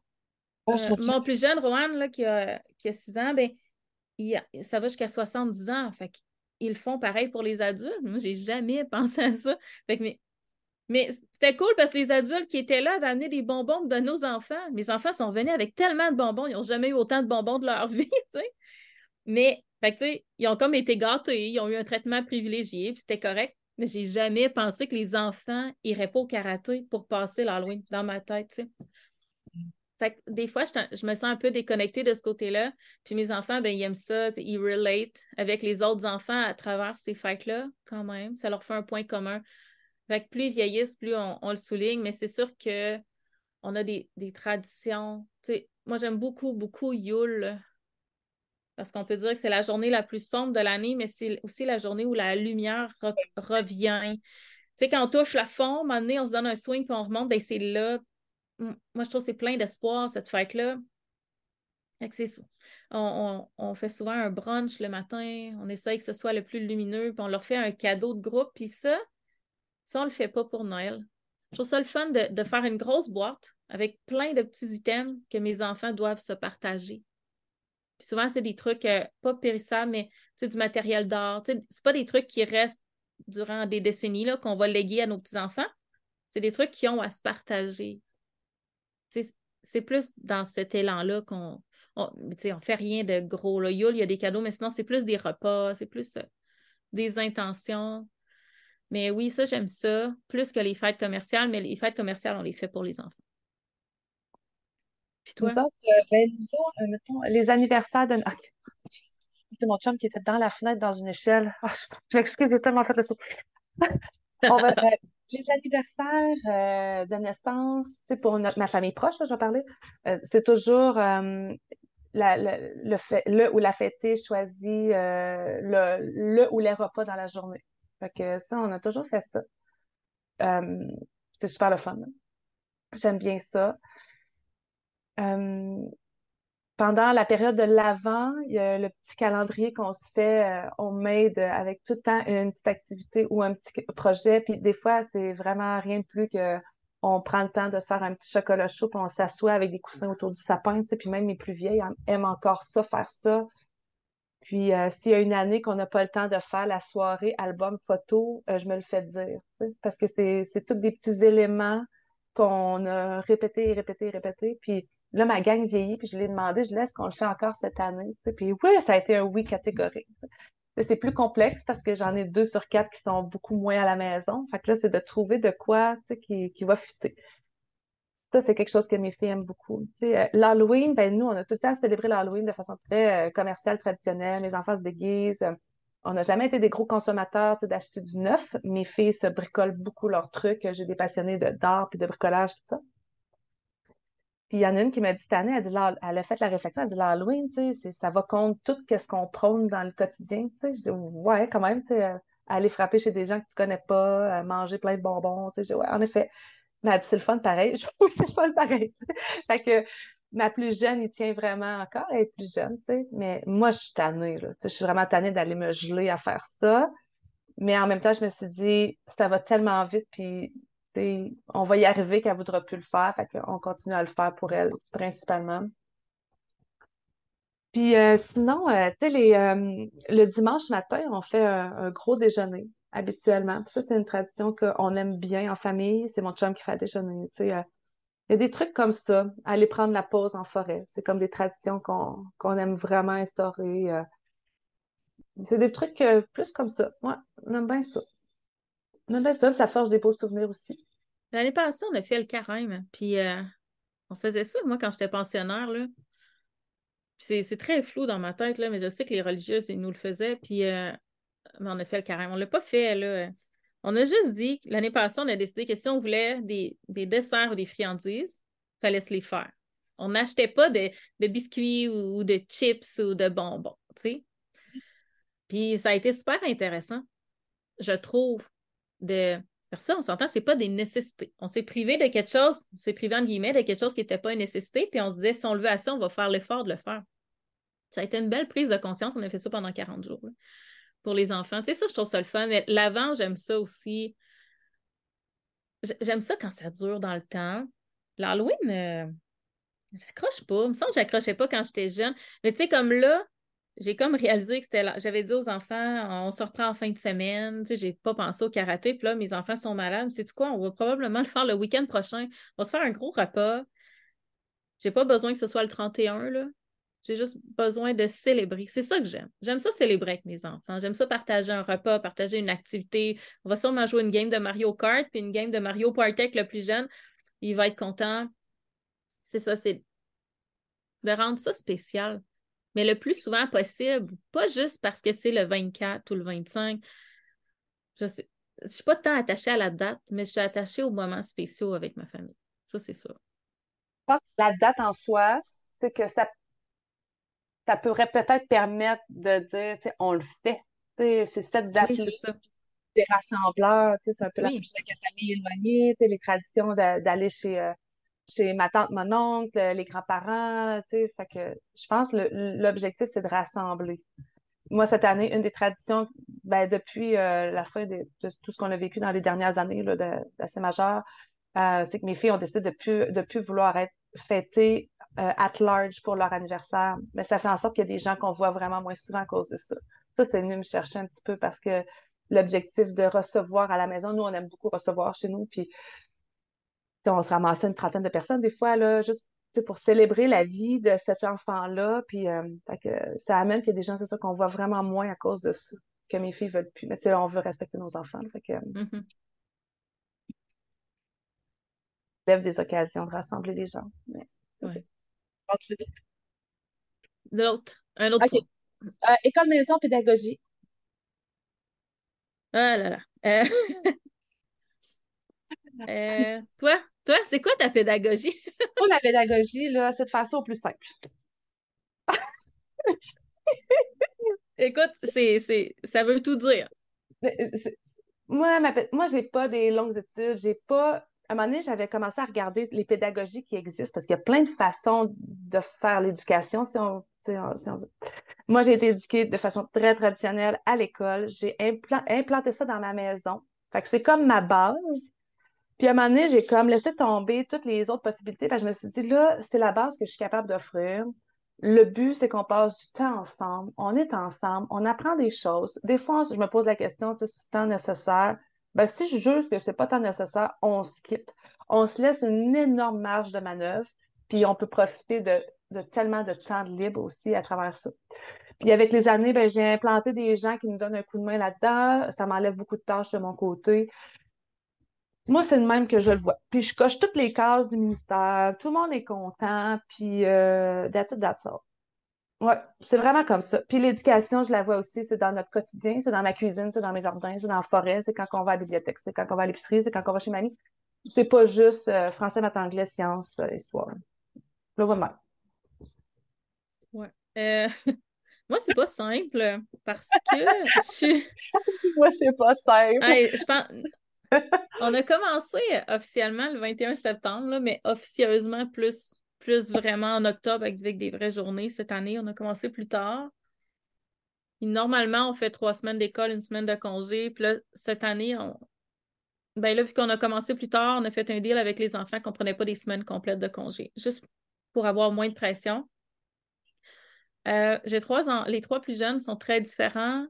euh, mon plus jeune, Rohan, là, qui, a, qui a 6 ans, ben, il ça va jusqu'à 70 ans. Fait ils font pareil pour les adultes. Moi, j'ai jamais pensé à ça. Fait que, mais mais c'était cool parce que les adultes qui étaient là avaient amené des bonbons de nos enfants. Mes enfants sont venus avec tellement de bonbons. Ils n'ont jamais eu autant de bonbons de leur vie. Mais, fait sais, ils ont comme été gâtés, ils ont eu un traitement privilégié, puis c'était correct. Mais j'ai jamais pensé que les enfants iraient pas au karaté pour passer l'Halloween dans ma tête. Fait que des fois, je, me sens un peu déconnectée de ce côté-là. Puis mes enfants, ben, ils aiment ça, ils relate avec les autres enfants à travers ces fêtes-là, quand même. Ça leur fait un point commun. Fait que plus ils vieillissent, plus on, le souligne, mais c'est sûr que on a des, traditions. moi, j'aime beaucoup, beaucoup Yule. Parce qu'on peut dire que c'est la journée la plus sombre de l'année, mais c'est aussi la journée où la lumière revient. Tu sais, quand on touche la fond, à un moment donné, on se donne un swing puis on remonte, ben c'est là. Moi, je trouve que c'est plein d'espoir, cette fête-là. On, on, fait souvent un brunch le matin, on essaye que ce soit le plus lumineux, puis on leur fait un cadeau de groupe. Puis ça, ça, on le fait pas pour Noël. Je trouve ça le fun de, faire une grosse boîte avec plein de petits items que mes enfants doivent se partager. Puis souvent, c'est des trucs euh, pas périssables, mais du matériel d'art. C'est pas des trucs qui restent durant des décennies qu'on va léguer à nos petits-enfants. C'est des trucs qui ont à se partager. C'est plus dans cet élan-là qu'on on, on fait rien de gros. Là. il y a des cadeaux, mais sinon, c'est plus des repas, c'est plus euh, des intentions. Mais oui, ça, j'aime ça, plus que les fêtes commerciales, mais les fêtes commerciales, on les fait pour les enfants. Puis toi? Nous euh, ben, euh, mettons, les anniversaires de. C'est mon chum qui était dans la fenêtre dans une échelle. Ah, je m'excuse, j'ai tellement fait le saut. on va, euh, les anniversaires de naissance, pour ma famille proche, je vais parler, c'est toujours la, le, le ou la fêtée choisit le, le ou les repas dans la journée. Fait que ça, on a toujours fait ça. Euh, c'est super le fun. J'aime bien ça. Euh, pendant la période de l'Avent, il y a le petit calendrier qu'on se fait, euh, on m'aide avec tout le temps une petite activité ou un petit projet. Puis des fois, c'est vraiment rien de plus que on prend le temps de se faire un petit chocolat chaud, puis on s'assoit avec des coussins autour du sapin. Tu sais, puis même mes plus vieilles aiment encore ça, faire ça. Puis euh, s'il y a une année qu'on n'a pas le temps de faire la soirée album photo, euh, je me le fais dire. Parce que c'est, tous des petits éléments qu'on a répétés répétés répétés. Puis là, ma gang vieillit, puis je l'ai demandé, je laisse qu'on le fait encore cette année. Puis oui, ça a été un oui catégorique. C'est plus complexe parce que j'en ai deux sur quatre qui sont beaucoup moins à la maison. Fait que là, c'est de trouver de quoi qui, qui va fitter. Ça, c'est quelque chose que mes filles aiment beaucoup. Euh, L'Halloween, ben, nous, on a tout le temps célébré l'Halloween de façon très euh, commerciale, traditionnelle. Mes enfants se déguisent. On n'a jamais été des gros consommateurs d'acheter du neuf. Mes filles se bricolent beaucoup leurs trucs. J'ai des passionnés d'art puis de bricolage, tout ça. Puis il y en a une qui m'a dit cette année, elle, dit, elle a fait la réflexion, elle dit l'Halloween, ça va contre tout ce qu'on prône dans le quotidien. Je dis ouais, quand même, euh, aller frapper chez des gens que tu connais pas, manger plein de bonbons. Ouais, en effet. Mais c'est le fun pareil. Je trouve que c'est le fun pareil. fait que ma plus jeune, il tient vraiment encore à être plus jeune, tu sais. Mais moi, je suis tannée, là. Je suis vraiment tannée d'aller me geler à faire ça. Mais en même temps, je me suis dit, ça va tellement vite, puis on va y arriver qu'elle ne voudra plus le faire. Fait qu'on continue à le faire pour elle, principalement. Puis euh, sinon, euh, tu sais, euh, le dimanche matin, on fait un gros déjeuner habituellement. ça, c'est une tradition qu'on aime bien en famille. C'est mon chum qui fait déjeuner. Sais, euh, il y a des trucs comme ça. Aller prendre la pause en forêt. C'est comme des traditions qu'on aime vraiment instaurer. C'est des trucs plus comme ça. Ouais, on aime bien ça. On aime bien ça. Ça forge des beaux souvenirs aussi. L'année passée, on a fait le carême. Puis on faisait ça, moi, quand j'étais pensionnaire. Là. C'est très flou dans ma tête, là, mais je sais que les religieuses, ils nous le faisaient. Puis mais on a fait le carême. On l'a pas fait, là. On a juste dit, l'année passée, on a décidé que si on voulait des, desserts ou des friandises, fallait se les faire. On n'achetait pas de, biscuits ou, de chips ou de bonbons, tu sais. Puis ça a été super intéressant, je trouve, de faire ça. On s'entend, c'est pas des nécessités. On s'est privé de quelque chose, on s'est privé, en guillemets, de quelque chose qui n'était pas une nécessité, puis on se disait, si on le veut assez, on va faire l'effort de le faire. Ça a été une belle prise de conscience. On a fait ça pendant 40 jours pour les enfants. Tu sais, ça, je trouve ça le fun. Mais l'avant, j'aime ça aussi. J'aime ça quand ça dure dans le temps. L'Halloween, euh, j'accroche pas. Il me semble que j'accrochais pas quand j'étais jeune. Mais tu sais, comme là, j'ai comme réalisé que c'était. J'avais dit aux enfants, on se reprend en fin de semaine. Tu sais, j'ai pas pensé au karaté. Puis là, mes enfants sont malades. C'est quoi? On va probablement le faire le week-end prochain. On va se faire un gros repas. J'ai pas besoin que ce soit le 31, là. J'ai juste besoin de célébrer. C'est ça que j'aime. J'aime ça célébrer avec mes enfants. J'aime ça partager un repas, partager une activité. On va sûrement jouer une game de Mario Kart, puis une game de Mario Party avec le plus jeune. Il va être content. C'est ça, c'est de rendre ça spécial. Mais le plus souvent possible, pas juste parce que c'est le 24 ou le 25. Je ne je suis pas tant attachée à la date, mais je suis attachée aux moments spéciaux avec ma famille. Ça, c'est sûr. Je pense que la date en soi, c'est que ça ça pourrait peut-être permettre de dire, tu sais, on le fait. C'est cette date oui, des rassembleurs, c'est un peu la, famille éloignée, les traditions d'aller chez, euh, chez ma tante, mon oncle, les grands-parents, fait que je pense que l'objectif, c'est de rassembler. Moi, cette année, une des traditions, ben, depuis euh, la fin de, tout ce qu'on a vécu dans les dernières années, là, d'assez majeur, euh, c'est que mes filles ont décidé de plus, de plus vouloir être fêtées euh, at large pour leur anniversaire. Mais ça fait en sorte qu'il y a des gens qu'on voit vraiment moins souvent à cause de ça. Ça, c'est venu me chercher un petit peu parce que l'objectif de recevoir à la maison, nous, on aime beaucoup recevoir chez nous, puis on se ramassait une trentaine de personnes des fois, là, juste pour célébrer la vie de cet enfant-là. Puis euh, ça amène qu'il y a des gens, c'est ça, qu'on voit vraiment moins à cause de ça, que mes filles veulent plus. Mais on veut respecter nos enfants. Fait que, mm-hmm. lève des occasions de rassembler les gens. Mais, de l'autre. Un autre euh, école maison pédagogie. Ah là là. Euh, euh, toi, toi, c'est quoi ta pédagogie? Moi, ma pédagogie, là, c'est de faire ça au plus simple. Écoute, c'est, ça veut tout dire. Moi, ma, moi, j'ai pas des longues études, j'ai pas à un moment donné, j'avais commencé à regarder les pédagogies qui existent parce qu'il y a plein de façons de faire l'éducation, si on, veut. Moi, j'ai été éduquée de façon très traditionnelle à l'école. J'ai implanté ça dans ma maison. Fait que c'est comme ma base. Puis à un moment donné, j'ai comme laissé tomber toutes les autres possibilités. je me suis dit, là, c'est la base que je suis capable d'offrir. Le but, c'est qu'on passe du temps ensemble. On est ensemble. On apprend des choses. Des fois, je me pose la question, tu sais, c'est temps nécessaire? Ben, si je juge que ce n'est pas tant nécessaire, on skip. On se laisse une énorme marge de manœuvre, puis on peut profiter de, tellement de temps libre aussi à travers ça. Puis avec les années, ben, j'ai implanté des gens qui me donnent un coup de main là-dedans. Ça m'enlève beaucoup de tâches de mon côté. Moi, c'est le même que je le vois. Puis je coche toutes les cases du ministère. Tout le monde est content. Puis euh, that's it, that's all. Oui, c'est vraiment comme ça. Puis l'éducation, je la vois aussi, c'est dans notre quotidien, c'est dans ma cuisine, c'est dans mes jardins, c'est dans la forêt, c'est quand on va à la bibliothèque, c'est quand on va à l'épicerie, c'est quand on va chez mamie. C'est pas juste euh, français, maths, anglais, sciences, euh, histoire. Le vraiment. Ouais. Euh, moi, c'est pas simple parce que je Moi, c'est pas simple. je pense. On a commencé officiellement le 21 septembre, mais officieusement plus vraiment en octobre avec, des vraies journées. Cette année, on a commencé plus tard. normalement, on fait trois semaines d'école, une semaine de congé. Puis là, cette année, on... ben a commencé plus tard, on a fait un deal avec les enfants qu'on ne prenait pas des semaines complètes de congé, juste pour avoir moins de pression. Euh, j'ai trois ans. Les trois plus jeunes sont très différents.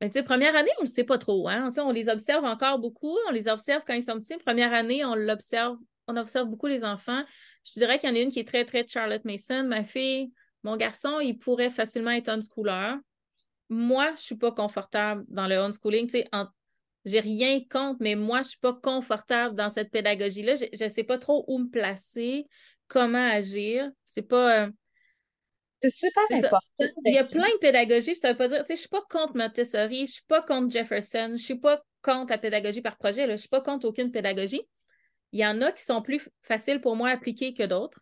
Ben, première année, on ne le sait pas trop. Hein? On les observe encore beaucoup. On les observe quand ils sont petits. Première année, on l'observe, on observe beaucoup les enfants. Je dirais qu'il y en a une qui est très, très Charlotte Mason. Ma fille, mon garçon, il pourrait facilement être unschooler. Moi, je ne suis pas confortable dans le unschooling. Tu sais, j'ai rien contre, mais moi, je ne suis pas confortable dans cette pédagogie-là. Je ne sais pas trop où me placer, comment agir. C'est pas. Euh, c'est super important. Il y a plein de pédagogies, ça veut pas dire, tu sais, je suis pas contre Montessori, je suis pas contre Jefferson, je suis pas contre la pédagogie par projet, là, je suis pas contre aucune pédagogie. il y en a qui sont plus faciles pour moi à appliquer que d'autres.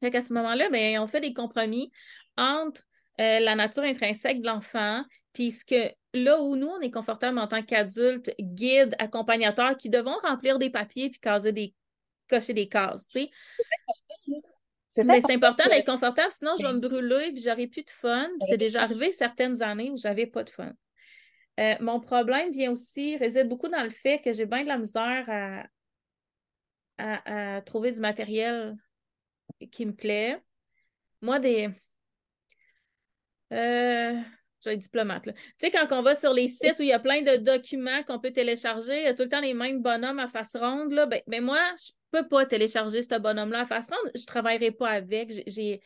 Fait qu'à ce moment-là, ben, on fait des compromis entre euh, la nature intrinsèque de l'enfant, puis ce que là où nous, on est confortable en tant qu'adultes, guides, accompagnateurs, qui devons remplir des papiers puis caser des, cocher des cases, tu sais. Mais c'est important d'être confortable, sinon je vais me brûler puis j'aurai plus de fun. C'est déjà arrivé certaines années où j'avais pas de fun. Euh, mon problème vient aussi, réside beaucoup dans le fait que j'ai bien de la misère à, à, trouver du matériel qui me plaît. Moi, des. Euh, je vais être diplomate. Tu sais, quand on va sur les sites où il y a plein de documents qu'on peut télécharger, il y a tout le temps les mêmes bonhommes à face ronde. Là. Ben, ben moi, je peux pas télécharger ce bonhomme-là face ronde. Je ne travaillerai pas avec. J'ai,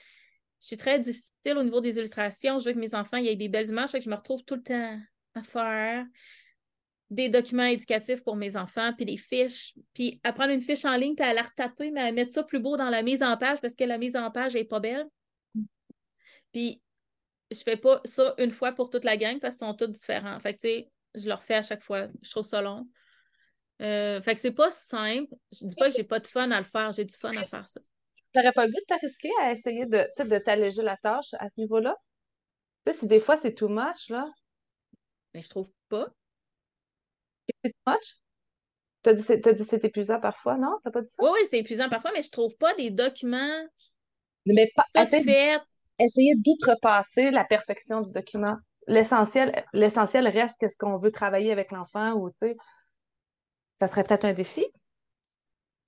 je suis très difficile au niveau des illustrations. Je veux que mes enfants aient des belles images, fait que je me retrouve tout le temps à faire des documents éducatifs pour mes enfants, puis des fiches, puis à prendre une fiche en ligne, puis à la retaper, mais à mettre ça plus beau dans la mise en page parce que la mise en page n'est pas belle. Mm. Puis je fais pas ça une fois pour toute la gang parce qu'ils sont tous différents. Fait que, tu sais, je leur fais à chaque fois. Je trouve ça long. Euh, fait que c'est pas simple. Je dis pas que j'ai pas de fun à le faire, j'ai du fun à faire ça. T'aurais pas le goût de t'arrisquer à essayer de, de t'alléger la tâche à ce niveau-là? Tu sais, si des fois c'est too much, là. Mais je trouve pas. C'est too much? T'as dit, que c'est épuisant parfois, non? T'as pas dit ça? Oui, oui, c'est épuisant parfois, mais je trouve pas des documents. Mais pas. essayer d'outrepasser la perfection du document. L'essentiel, l'essentiel reste que ce qu'on veut travailler avec l'enfant ou, tu sais, ça serait peut-être un défi.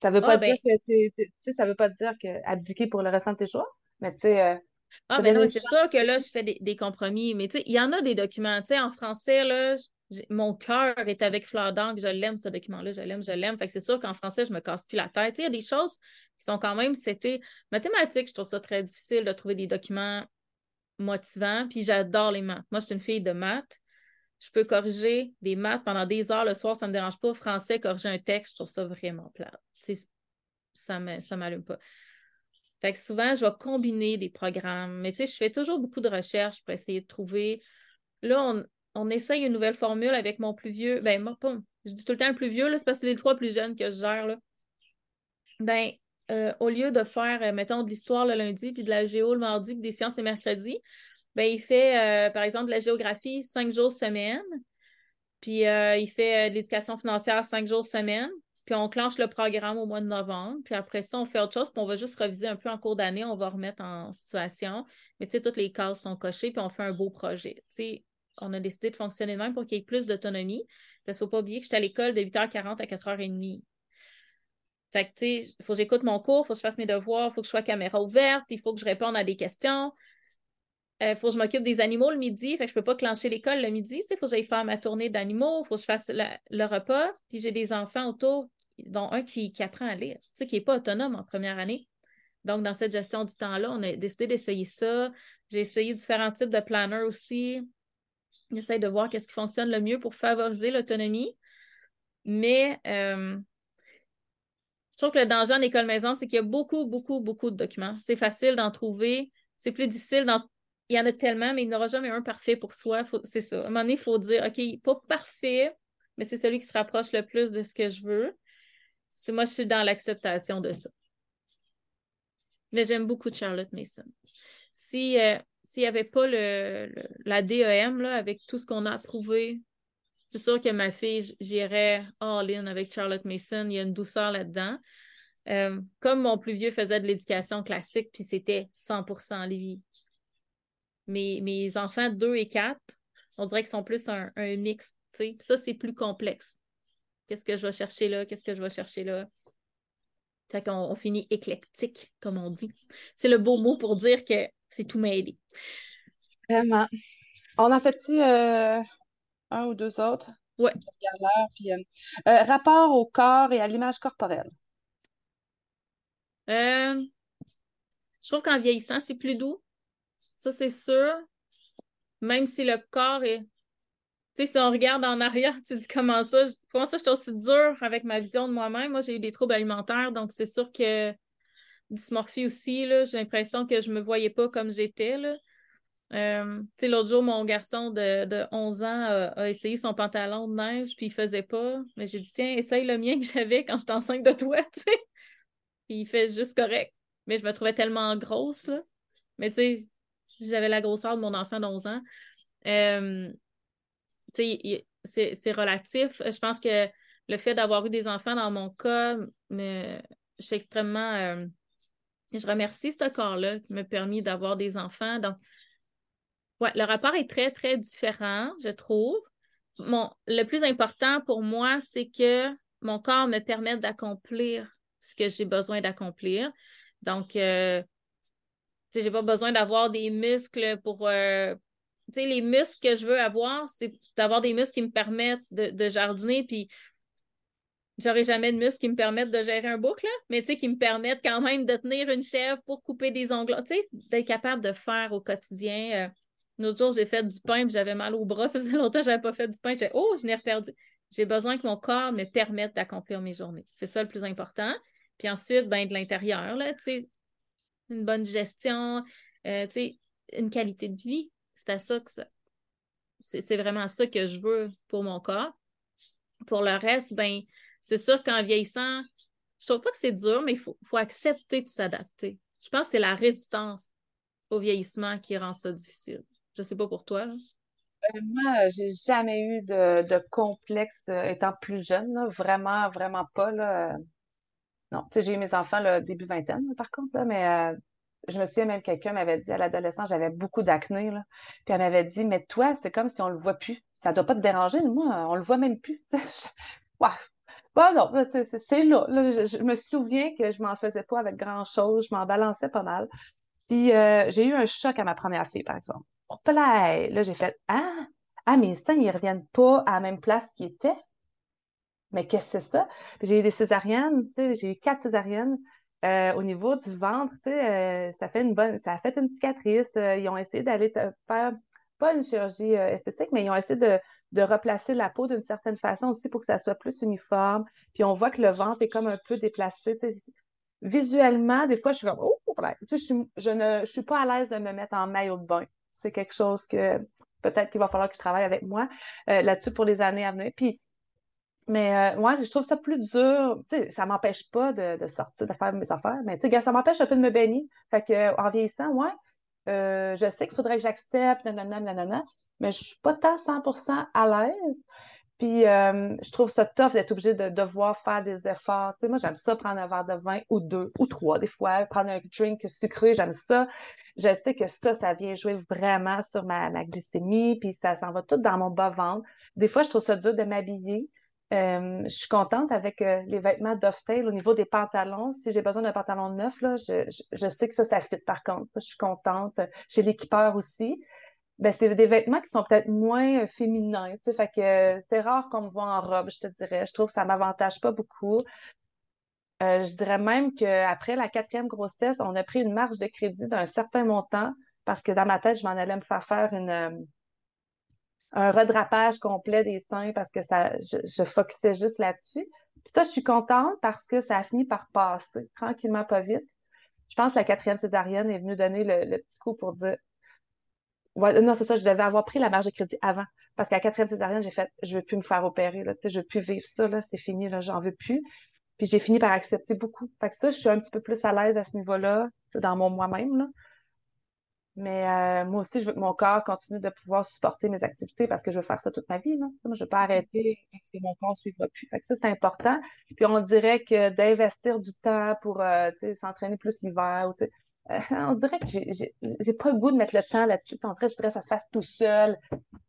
Ça veut pas ah, dire ben que ça veut pas dire que abdiquer pour le restant de tes choix, mais tu sais. Euh, ah, ben non, c'est sûr que là, je fais des, compromis, mais tu sais, il y en a des documents. Tu sais, en français, là, mon cœur est avec Fleur d'Angle, je l'aime, ce document-là, je l'aime, je l'aime. Fait que c'est sûr qu'en français, je me casse plus la tête. Il y a des choses qui sont quand même, c'était mathématiques, je trouve ça très difficile de trouver des documents motivants, puis j'adore les maths. Moi, je suis une fille de maths. Je peux corriger des maths pendant des heures le soir, ça ne me dérange pas. Français, corriger un texte, je trouve ça vraiment plat. Ça ne m'allume pas. Fait que souvent, je vais combiner des programmes. Mais je fais toujours beaucoup de recherches pour essayer de trouver. Là, on, on essaye une nouvelle formule avec mon plus vieux. Ben, moi, pas, je dis tout le temps le plus vieux, c'est parce que c'est les trois plus jeunes que je gère. Là. Ben, euh, au lieu de faire, euh, mettons, de l'histoire le lundi, puis de la géo le mardi, puis des sciences le mercredi, ben, il fait, euh, par exemple, la géographie cinq jours semaine, puis il fait de l'éducation financière cinq jours semaine, puis on clenche le programme au mois de novembre, puis après ça, on fait autre chose, puis on va juste reviser un peu en cours d'année, on va remettre en situation. Mais tu sais, toutes les cases sont cochées, puis on fait un beau projet. Tu sais, on a décidé de fonctionner de même pour qu'il y ait plus d'autonomie. Il ne faut pas oublier que j'étais à l'école de 8h40 à 4h30. Fait que, tu sais, il faut que j'écoute mon cours, il faut que je fasse mes devoirs, il faut que je sois caméra ouverte, il faut que je réponde à des questions. Il euh, faut que je m'occupe des animaux le midi, fait que je peux pas clencher l'école le midi. Il faut que j'aille faire ma tournée d'animaux, il faut que je fasse le repas. Puis j'ai des enfants autour, dont un qui, apprend à lire, qui n'est pas autonome en première année. Donc, dans cette gestion du temps-là, on a décidé d'essayer ça. J'ai essayé différents types de planners aussi. J'essaie de voir qu'est-ce qui fonctionne le mieux pour favoriser l'autonomie. Mais euh, je trouve que le danger en école maison, c'est qu'il y a beaucoup, beaucoup, beaucoup de documents. C'est facile d'en trouver. C'est plus difficile d'en. Il y en a tellement, mais il n'y aura jamais un parfait pour soi. C'est ça. À un moment donné, il faut dire, OK, pas parfait, mais c'est celui qui se rapproche le plus de ce que je veux. C'est moi, je suis dans l'acceptation de ça. Mais j'aime beaucoup Charlotte Mason. Si, euh, s'il n'y avait pas le, la DEM là, avec tout ce qu'on a approuvé, c'est sûr que ma fille, j'irais all-in avec Charlotte Mason. Il y a une douceur là-dedans. Euh, comme mon plus vieux faisait de l'éducation classique, puis c'était 100% lui. Mes, mes enfants 2 et 4, on dirait qu'ils sont plus un, un mix. Ça, c'est plus complexe. Qu'est-ce que je vais chercher là? Qu'est-ce que je vais chercher là? Fait qu'on on finit éclectique, comme on dit. C'est le beau mot pour dire que c'est tout mêlé. Vraiment. On en fait-tu euh, un ou deux autres? Oui. Euh, euh, rapport au corps et à l'image corporelle. je trouve qu'en vieillissant, c'est plus doux. Ça, c'est sûr. Même si le corps est. Tu sais, si on regarde en arrière, tu dis comment ça, comment ça, je suis aussi dure avec ma vision de moi-même. Moi, j'ai eu des troubles alimentaires, donc c'est sûr que dysmorphie aussi, j'ai l'impression que je me voyais pas comme j'étais. Euh, l'autre jour, mon garçon de, de 11 ans a, essayé son pantalon de neige, puis il faisait pas. Mais j'ai dit, tiens, essaye le mien que j'avais quand j'étais enceinte de toi, tu sais. Puis il fait juste correct. Mais je me trouvais tellement grosse, là. Mais tu sais, j'avais la grosseur de mon enfant de 11 ans. Euh, c'est relatif. Je pense que le fait d'avoir eu des enfants dans mon cas, me, je suis extrêmement. Euh, je remercie ce corps-là qui m'a permis d'avoir des enfants. Donc, ouais, le rapport est très, très différent, je trouve. Le plus important pour moi, c'est que mon corps me permette d'accomplir ce que j'ai besoin d'accomplir. Donc, euh, sais, j'ai pas besoin d'avoir des muscles pour. Euh, tu sais, les muscles que je veux avoir, c'est d'avoir des muscles qui me permettent de, de jardiner. Puis, j'aurai jamais de muscles qui me permettent de gérer un boucle, mais tu sais, qui me permettent quand même de tenir une chèvre pour couper des ongles. Tu sais, d'être capable de faire au quotidien. Euh, L'autre jour, j'ai fait du pain, j'avais mal au bras. Ça faisait longtemps que je n'avais pas fait du pain. J'ai oh, je n'ai reperdu. J'ai besoin que mon corps me permette d'accomplir mes journées. C'est ça le plus important. Puis ensuite, ben, de l'intérieur, là, tu une bonne gestion, euh, une qualité de vie. C'est à ça que ça. C'est vraiment ça que je veux pour mon corps. Pour le reste, ben, c'est sûr qu'en vieillissant, je trouve pas que c'est dur, mais il faut, accepter de s'adapter. Je pense que c'est la résistance au vieillissement qui rend ça difficile. Je sais pas pour toi. Euh, moi, j'ai jamais eu de, complexe euh, étant plus jeune, vraiment, vraiment pas. Non, tu sais, j'ai eu mes enfants le début vingtaine, par contre, là, mais euh, je me souviens même quelqu'un m'avait dit à l'adolescence, j'avais beaucoup d'acné, puis elle m'avait dit, mais toi, c'est comme si on le voit plus. Ça doit pas te déranger, moi, on le voit même plus. Bon, non, c'est là. je, me souviens que je m'en faisais pas avec grand-chose, je m'en balançais pas mal. Puis euh, j'ai eu un choc à ma première fille, par exemple. Là, j'ai fait Ah, ah, mes seins, ils reviennent pas à la même place qu'ils étaient. Mais qu'est-ce que c'est ça? J'ai eu des césariennes, j'ai eu quatre césariennes. Euh, au niveau du ventre, euh, ça fait une bonne, ça a fait une cicatrice. ils ont essayé d'aller faire, pas une chirurgie esthétique, mais ils ont essayé de, de replacer la peau d'une certaine façon aussi pour que ça soit plus uniforme. Puis on voit que le ventre est comme un peu déplacé. Visuellement, des fois, je suis comme, oh, je, suis, je ne suis pas à l'aise de me mettre en maillot de bain. C'est quelque chose que peut-être qu'il va falloir que je travaille avec moi euh, là-dessus pour les années à venir. Puis, mais euh, moi, je trouve ça plus dur. ça m'empêche pas de, sortir, de faire mes affaires, mais ça m'empêche un peu de me baigner. Fait que, en vieillissant, ouais, euh, je sais qu'il faudrait que j'accepte, nanana, nanana, mais je suis pas tant 100% à l'aise. Puis euh, je trouve ça tough d'être obligé de devoir faire des efforts. Tu sais, moi, j'aime ça prendre un verre de vin ou deux ou trois des fois, prendre un drink sucré, j'aime ça. Je sais que ça, ça vient jouer vraiment sur ma, glycémie, puis ça s'en va tout dans mon bas-ventre. Des fois, je trouve ça dur de m'habiller. Euh, je suis contente avec euh, les vêtements Dovetail au niveau des pantalons. Si j'ai besoin d'un pantalon neuf, là, je, sais que ça, ça fit par contre. Je suis contente. Chez l'équipeur aussi ben, c'est des vêtements qui sont peut-être moins euh, féminins, que c'est rare qu'on me voit en robe, je te dirais. Je trouve que ça m'avantage pas beaucoup. Euh, je dirais même qu'après la quatrième grossesse, on a pris une marge de crédit d'un certain montant parce que dans ma tête, je m'en allais me faire faire une, euh, un redrapage complet des seins parce que ça, je, je focusais juste là-dessus. Puis ça, je suis contente parce que ça a fini par passer tranquillement, pas vite. Je pense que la quatrième césarienne est venue donner le petit coup pour dire non, c'est ça, je devais avoir pris la marge de crédit avant. Parce qu'à la quatrième césarienne, j'ai fait, je veux plus me faire opérer, là, je veux plus vivre ça, c'est fini, là, j'en veux plus. Puis j'ai fini par accepter beaucoup. Fait que ça, je suis un petit peu plus à l'aise à ce niveau-là, dans mon moi-même. Mais euh, moi aussi, je veux que mon corps continue de pouvoir supporter mes activités parce que je veux faire ça toute ma vie. Là. Moi, je ne veux pas arrêter parce que mon corps ne suivra plus. Fait que ça, c'est important. Puis on dirait que d'investir du temps pour euh, s'entraîner plus l'hiver, ou, euh, on dirait que j'ai pas le goût de mettre le temps là-dessus. En fait, je voudrais que ça se fasse tout seul.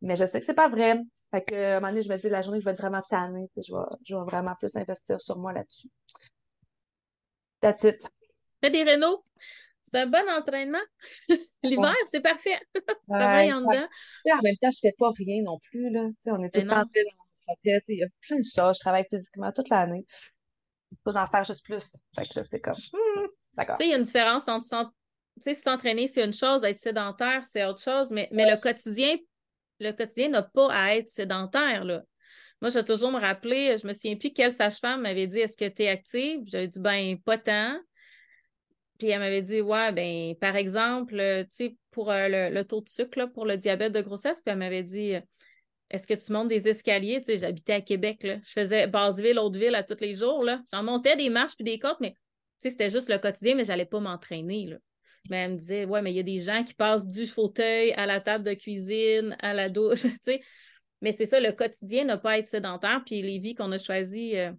Mais je sais que c'est pas vrai. Fait que, à un moment donné, je me dis, la journée, je vais être vraiment tannée. Je vais, je vais vraiment plus investir sur moi là-dessus. That's it. Des rénaux. C'est un bon entraînement. L'hiver, c'est parfait. Travaille en dedans. En même temps, je fais pas rien non plus. Là. on est tout le temps dans Il y a plein de choses. Je travaille physiquement toute l'année. Je peux en faire juste plus. Fait que c'est comme. Hmm. Tu sais, il y a une différence entre s'entraîner, c'est une chose, être sédentaire, c'est autre chose, mais, mais le quotidien, le quotidien n'a pas à être sédentaire, là. Moi, j'ai toujours me rappeler, je me souviens plus quelle sage-femme m'avait dit Est-ce que tu es active? J'avais dit ben pas tant. Puis elle m'avait dit, ouais, ben, par exemple, euh, tu sais, pour euh, le, taux de sucre, pour le diabète de grossesse, puis elle m'avait dit, est-ce que tu montes des escaliers? Tu sais, j'habitais à Québec, là. Je faisais Basseville, Hauteville à tous les jours, là. J'en montais des marches puis des côtes, mais, tu sais, c'était juste le quotidien, mais j'allais pas m'entraîner, là. Mais elle me disait, ouais, mais il y a des gens qui passent du fauteuil à la table de cuisine, à la douche, tu sais. Mais c'est ça, le quotidien n'a pas être sédentaire, puis les vies qu'on a choisies, euh,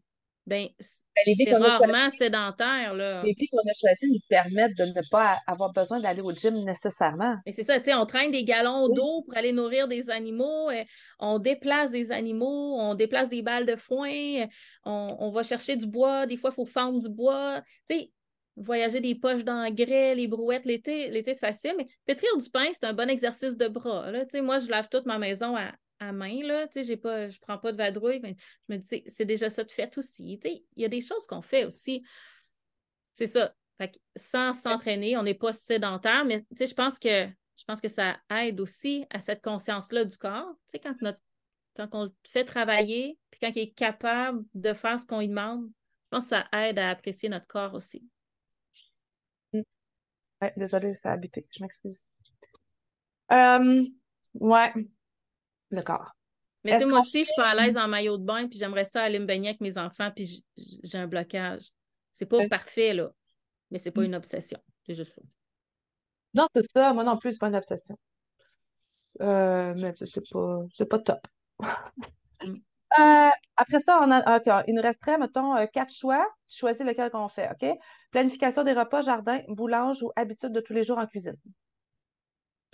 ben, ben c'est rarement sédentaire. Là. Les vies qu'on a choisies nous permettent de ne pas avoir besoin d'aller au gym nécessairement. Mais c'est ça, tu sais, on traîne des galons d'eau pour aller nourrir des animaux, euh, on déplace des animaux, on déplace des balles de foin, euh, on, va chercher du bois, des fois, il faut fendre du bois. Tu sais, voyager des poches d'engrais, les brouettes, l'été, l'été c'est facile, mais pétrir du pain, c'est un bon exercice de bras. Là. Moi, je lave toute ma maison à, à main, là, tu sais, pas, je prends pas de vadrouille, mais je me dis, c'est déjà ça de fait aussi, tu sais, il y a des choses qu'on fait aussi, c'est ça, fait sans s'entraîner, on n'est pas sédentaire, mais tu sais, je pense que, je pense que ça aide aussi à cette conscience-là du corps, tu sais, quand notre, quand on le fait travailler, puis quand il est capable de faire ce qu'on lui demande, je pense que ça aide à apprécier notre corps aussi. Ouais, désolée, ça a habité, je m'excuse. Euh, ouais, le corps. Mais tu sais, moi aussi, je suis pas à l'aise en maillot de bain, puis j'aimerais ça aller me baigner avec mes enfants, puis j'ai un blocage. C'est pas parfait, là, mais c'est pas mm. une obsession. C'est juste ça. Non, c'est ça. Moi non plus, c'est pas une obsession. Euh, mais c'est pas, pas top. Mm. Euh, après ça, on a, il nous resterait, mettons, euh, quatre choix. Tu choisis lequel qu'on fait, OK? Planification des repas, jardin, boulange ou habitude de tous les jours en cuisine.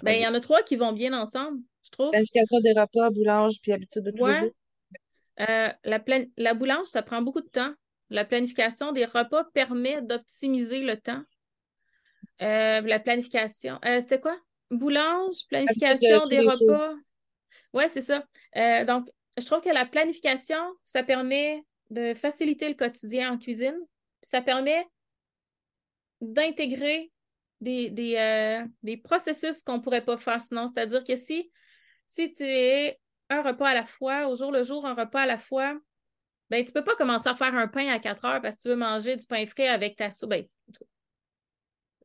Ben, il y en a trois qui vont bien ensemble je trouve. Planification des repas, boulange, puis habitude de tous les jours. Euh, la, la boulange, ça prend beaucoup de temps. La planification des repas permet d'optimiser le temps. Euh, la planification, euh, c'était quoi? Boulange, planification des repas. Oui, c'est ça. donc, je trouve que la planification, ça permet de faciliter le quotidien en cuisine. Ça permet d'intégrer des, des, des, processus qu'on ne pourrait pas faire sinon. C'est-à-dire que si si tu es un repas à la fois, au jour le jour, un repas à la fois, ben, tu ne peux pas commencer à faire un pain à 4 heures parce que tu veux manger du pain frais avec ta soupe. Ben,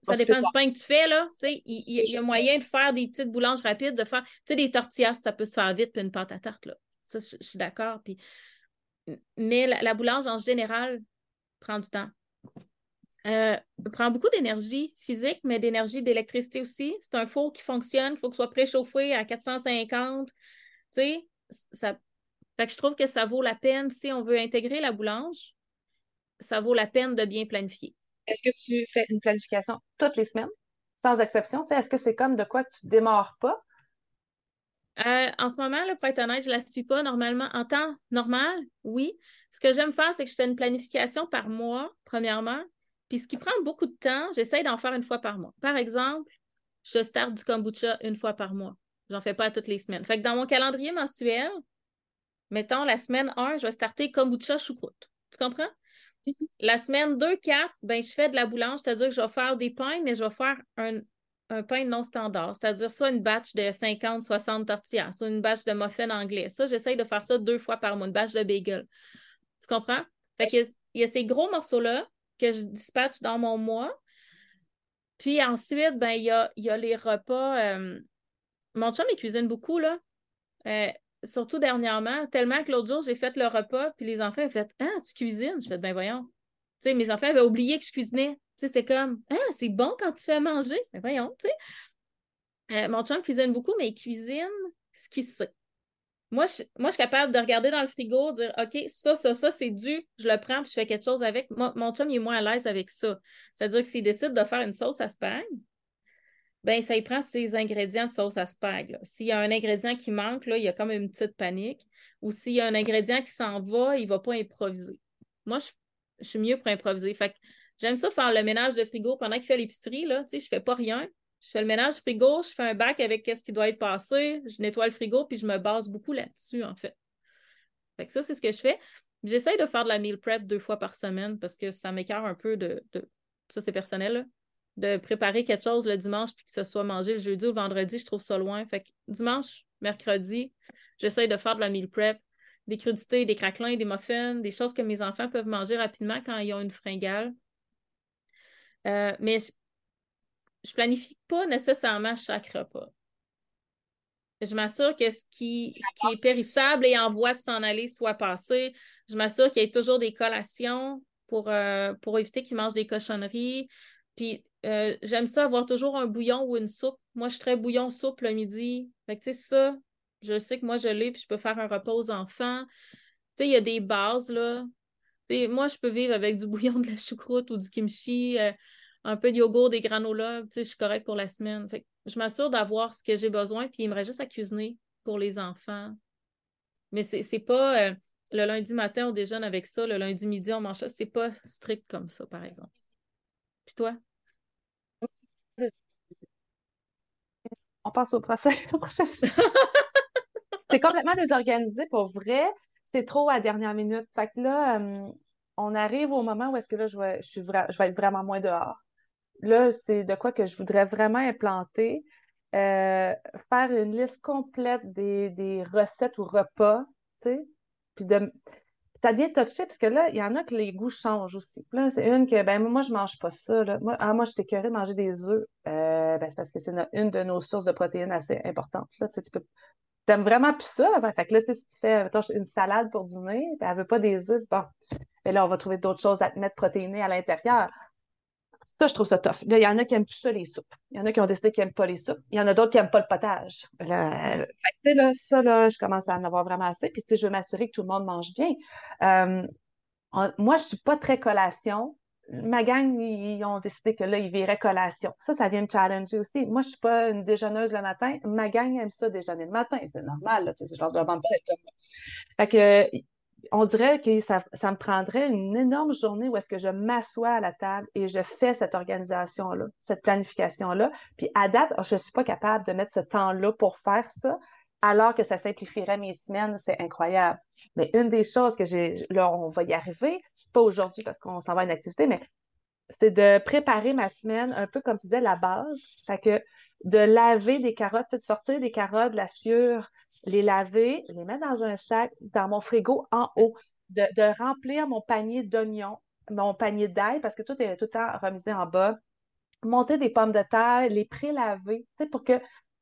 ça dépend du pain que tu fais, là. Il, y, a moyen de faire des petites boulanges rapides, de faire, tu sais, des tortillas, ça peut se faire vite, puis une pâte à tarte, là. Ça, je, suis d'accord. Puis... Mais la, boulange, en général, prend du temps. Euh, prend beaucoup d'énergie physique, mais d'énergie d'électricité aussi. C'est un four qui fonctionne, il faut que ce soit préchauffé à 450. Tu sais, ça... Fait que je trouve que ça vaut la peine, si on veut intégrer la boulange, ça vaut la peine de bien planifier. Est-ce que tu fais une planification toutes les semaines, sans exception? Est-ce que c'est comme de quoi que tu démarres pas? Euh, en ce moment, là, pour être honnête, je ne la suis pas normalement. En temps normal, oui. Ce que j'aime faire, c'est que je fais une planification par mois, premièrement. Puis ce qui prend beaucoup de temps, j'essaie d'en faire une fois par mois. Par exemple, je starte du kombucha une fois par mois. J'en fais pas toutes les semaines. Fait que dans mon calendrier mensuel, mettons la semaine 1, je vais starter kombucha choucroute. Tu comprends? Mm-hmm. La semaine 2, 4, ben, je fais de la boulange, c'est-à-dire que je vais faire des pains, mais je vais faire un, pain non standard, c'est-à-dire soit une batch de 50, 60 tortillas, soit une batch de muffins anglais. Ça, j'essaie de faire ça deux fois par mois, une batch de bagel. Tu comprends? Fait qu'il y a ces gros morceaux-là que je dispatche dans mon mois. Puis ensuite, ben, il y a, y a, les repas. Euh, mon chum, il cuisine beaucoup, là. Euh, surtout dernièrement, tellement que l'autre jour, j'ai fait le repas, puis les enfants ont fait Ah, tu cuisines? Je fais Ben voyons. Tu sais, mes enfants avaient oublié que je cuisinais. Tu sais, c'était comme Ah, c'est bon quand tu fais manger? Ben voyons, tu sais. Euh, mon chum cuisine beaucoup, mais il cuisine ce qu'il sait. Moi je, moi, je suis capable de regarder dans le frigo, dire OK, ça, ça, ça, c'est dû, je le prends puis je fais quelque chose avec. mon chum, il est moins à l'aise avec ça. C'est-à-dire que s'il décide de faire une sauce à spag, ben ça il prend ses ingrédients de sauce à spag. S'il y a un ingrédient qui manque, là, il y a comme une petite panique. Ou s'il y a un ingrédient qui s'en va, il ne va pas improviser. Moi, je, je, suis mieux pour improviser. Fait j'aime ça faire le ménage de frigo pendant qu'il fait l'épicerie. Là, je fais pas rien. Je fais le ménage du frigo, je fais un bac avec ce qui doit être passé, je nettoie le frigo, puis je me base beaucoup là-dessus, en fait. Fait que ça, c'est ce que je fais. J'essaye de faire de la meal prep deux fois par semaine parce que ça m'écarte un peu de, Ça, c'est personnel, de préparer quelque chose le dimanche puis que ce soit mangé le jeudi ou le vendredi, je trouve ça loin. Fait que dimanche, mercredi, j'essaye de faire de la meal prep, des crudités, des craquelins, des muffins, des choses que mes enfants peuvent manger rapidement quand ils ont une fringale. Euh, mais je, planifie pas nécessairement chaque repas. Je m'assure que ce qui, est périssable et en voie de s'en aller soit passé. Je m'assure qu'il y ait toujours des collations pour, euh, pour éviter qu'ils mangent des cochonneries. Puis euh, j'aime ça avoir toujours un bouillon ou une soupe. Moi, je suis bouillon soupe le midi. Fait que tu sais, ça, je sais que moi, je l'ai, puis je peux faire un repas aux enfants. Tu sais, il y a des bases, là. moi, je peux vivre avec du bouillon, de la choucroute ou du kimchi. Euh, un peu de yogourt, des granolas, tu sais, je suis correcte pour la semaine. Je m'assure d'avoir ce que j'ai besoin, puis il me reste juste à cuisiner pour les enfants. Mais c'est pas euh, le lundi matin, on déjeune avec ça, le lundi midi, on mange ça. C'est pas strict comme ça, par exemple. Puis toi? On passe au procès. c'est complètement désorganisé pour vrai. C'est trop à dernière minute. Fait que là, euh, on arrive au moment où est-ce que là, je vais, je, je vais être vraiment moins dehors là, c'est de quoi que je voudrais vraiment implanter. Euh, faire une liste complète des, recettes ou repas, tu sais, puis de... Ça devient touché parce que là, il y en a que les goûts changent aussi. là, c'est une que, ben moi, je mange pas ça. Là. Moi, ah, moi je de manger des œufs. Euh, ben, c'est parce que c'est une de nos sources de protéines assez importantes. Là, tu, sais, peux... aimes vraiment plus ça. Fait que là, tu si tu fais une salade pour dîner, ben, elle veut pas des œufs, bon. Mais ben là, on va trouver d'autres choses à te mettre protéinées à l'intérieur. Ça, je trouve ça tough. il y en a qui n'aiment plus ça, les soupes. Il y en a qui ont décidé qu'ils n'aiment pas les soupes. Il y en a d'autres qui n'aiment pas le potage. Euh, là, ça, là, je commence à en avoir vraiment assez. Puis, je veux m'assurer que tout le monde mange bien. Euh, moi, je ne suis pas très collation. Ma gang, ils, ont décidé que là, ils viraient collation. Ça, ça vient me challenger aussi. Moi, je ne suis pas une déjeuneuse le matin. Ma gang aime ça déjeuner le matin. C'est normal. Là, je leur demande pas d'être Fait que, on dirait que ça, me prendrait une énorme journée où est-ce que je m'assois à la table et je fais cette organisation-là, cette planification-là. Puis à date, je ne suis pas capable de mettre ce temps-là pour faire ça, alors que ça simplifierait mes semaines. C'est incroyable. Mais une des choses que j'ai, là, on va y arriver, pas aujourd'hui parce qu'on s'en va à une activité, mais c'est de préparer ma semaine un peu comme tu disais, la base. Fait que de laver des carottes, de sortir des carottes, de la sciure, les laver, les mettre dans un sac, dans mon frigo en haut, de, remplir mon panier d'oignons, mon panier d'ail, parce que tout est tout le temps remisé en bas, monter des pommes de terre, les pré-laver, pour que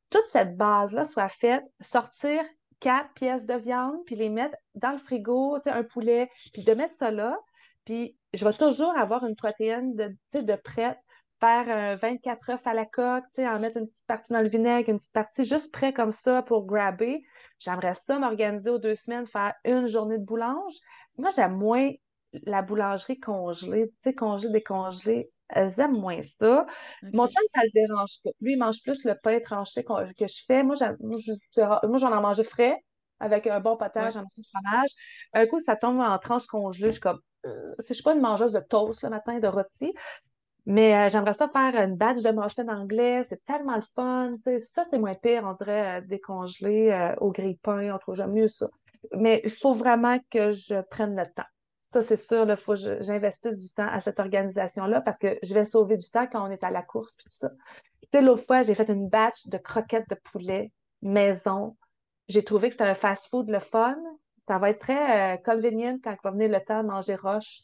toute cette base-là soit faite, sortir quatre pièces de viande, puis les mettre dans le frigo, un poulet, puis de mettre ça là, puis je vais toujours avoir une protéine de, de prête faire 24 œufs à la coque, en mettre une petite partie dans le vinaigre, une petite partie juste prêt comme ça pour grabber. J'aimerais ça m'organiser aux deux semaines, faire une journée de boulange. Moi, j'aime moins la boulangerie congelée, tu sais, congelée, décongelée. J'aime moins ça. Mon chum, ça le dérange pas. Lui, il mange plus le pain tranché que je fais. Moi, moi, j'en ai mangé frais avec un bon potage, un petit fromage. Un coup, ça tombe en tranches congelées. Je suis comme, euh, je suis pas une mangeuse de toast le matin, de rôti. Mais euh, j'aimerais ça faire une badge de en anglais. C'est tellement le fun. Ça, c'est moins pire, on dirait, euh, décongelé euh, au grille-pain. On trouve mieux ça. Mais il faut vraiment que je prenne le temps. Ça, c'est sûr, il faut que j'investisse du temps à cette organisation-là parce que je vais sauver du temps quand on est à la course puis tout ça. Tu sais, l'autre fois, j'ai fait une batch de croquettes de poulet maison. J'ai trouvé que c'était un fast-food le fun. Ça va être très convenient quand va venir le temps manger roche.